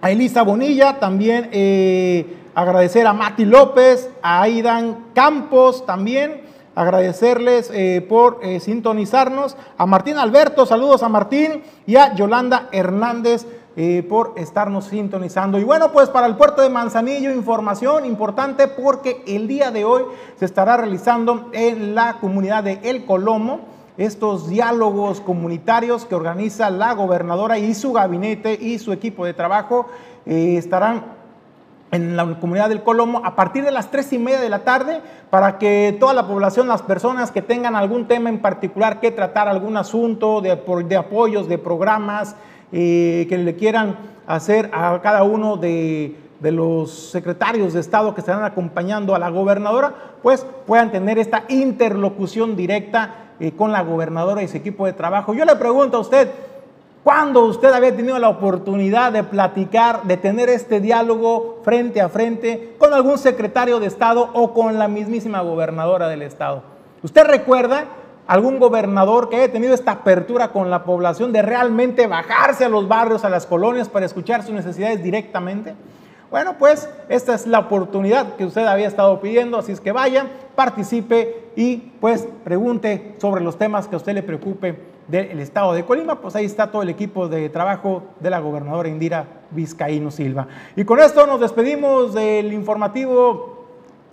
a Elisa Bonilla, también eh, agradecer a Mati López, a Aidan Campos también, agradecerles eh, por eh, sintonizarnos, a Martín Alberto, saludos a Martín y a Yolanda Hernández. Eh, por estarnos sintonizando. Y bueno, pues para el puerto de Manzanillo, información importante porque el día de hoy se estará realizando en la comunidad de El Colomo estos diálogos comunitarios que organiza la gobernadora y su gabinete y su equipo de trabajo. estarán en la comunidad del Colomo a partir de las tres y media de la tarde para que toda la población, las personas que tengan algún tema en particular que tratar, algún asunto de, apoyos, de programas eh, que le quieran hacer a cada uno de, de los secretarios de Estado que estarán acompañando a la gobernadora, pues puedan tener esta interlocución directa eh, con la gobernadora y su equipo de trabajo. Yo le pregunto a usted, ¿Cuándo usted había tenido la oportunidad de platicar, de tener este diálogo frente a frente con algún secretario de Estado o con la mismísima gobernadora del Estado? ¿Usted recuerda algún gobernador que haya tenido esta apertura con la población de realmente bajarse a los barrios, a las colonias para escuchar sus necesidades directamente? Bueno, pues esta es la oportunidad que usted había estado pidiendo, así es que vaya, participe y pues pregunte sobre los temas que a usted le preocupe del estado de Colima, pues ahí está todo el equipo de trabajo de la gobernadora Indira Vizcaíno Silva. Y con esto nos despedimos del informativo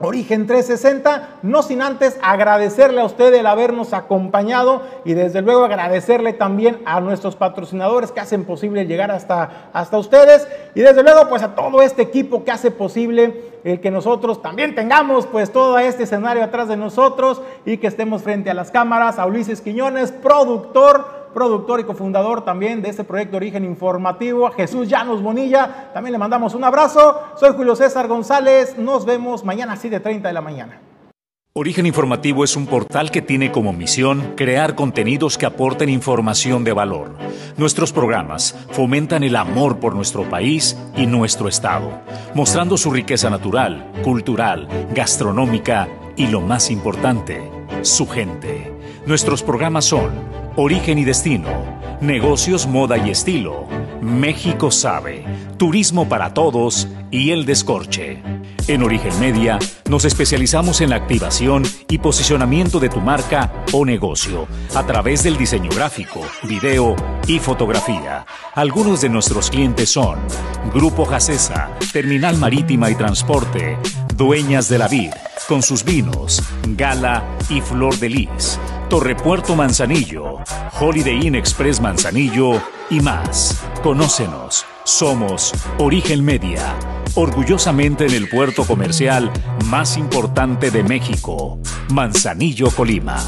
Origen 360, no sin antes agradecerle a usted el habernos acompañado y desde luego agradecerle también a nuestros patrocinadores que hacen posible llegar hasta, hasta ustedes y desde luego pues a todo este equipo que hace posible el que nosotros también tengamos pues todo este escenario atrás de nosotros y que estemos frente a las cámaras, a Ulises Quiñones, productor productor y cofundador también de este proyecto Origen Informativo, a Jesús Llanos Bonilla. También le mandamos un abrazo. Soy Julio César González. Nos vemos mañana así de 30 de la mañana. Origen Informativo es un portal que tiene como misión crear contenidos que aporten información de valor. Nuestros programas fomentan el amor por nuestro país y nuestro Estado, mostrando su riqueza natural, cultural, gastronómica y lo más importante, su gente. Nuestros programas son Origen y Destino, Negocios, Moda y Estilo, México Sabe, Turismo para Todos y El Descorche. En Origen Media nos especializamos en la activación y posicionamiento de tu marca o negocio a través del diseño gráfico, video y fotografía. Algunos de nuestros clientes son Grupo Jacesa, Terminal Marítima y Transporte, Dueñas de la Vid, con sus vinos, Gala y Flor de Lis. Torrepuerto Manzanillo, Holiday Inn Express Manzanillo y más. Conócenos. Somos Origen Media, orgullosamente en el puerto comercial más importante de México, Manzanillo, Colima.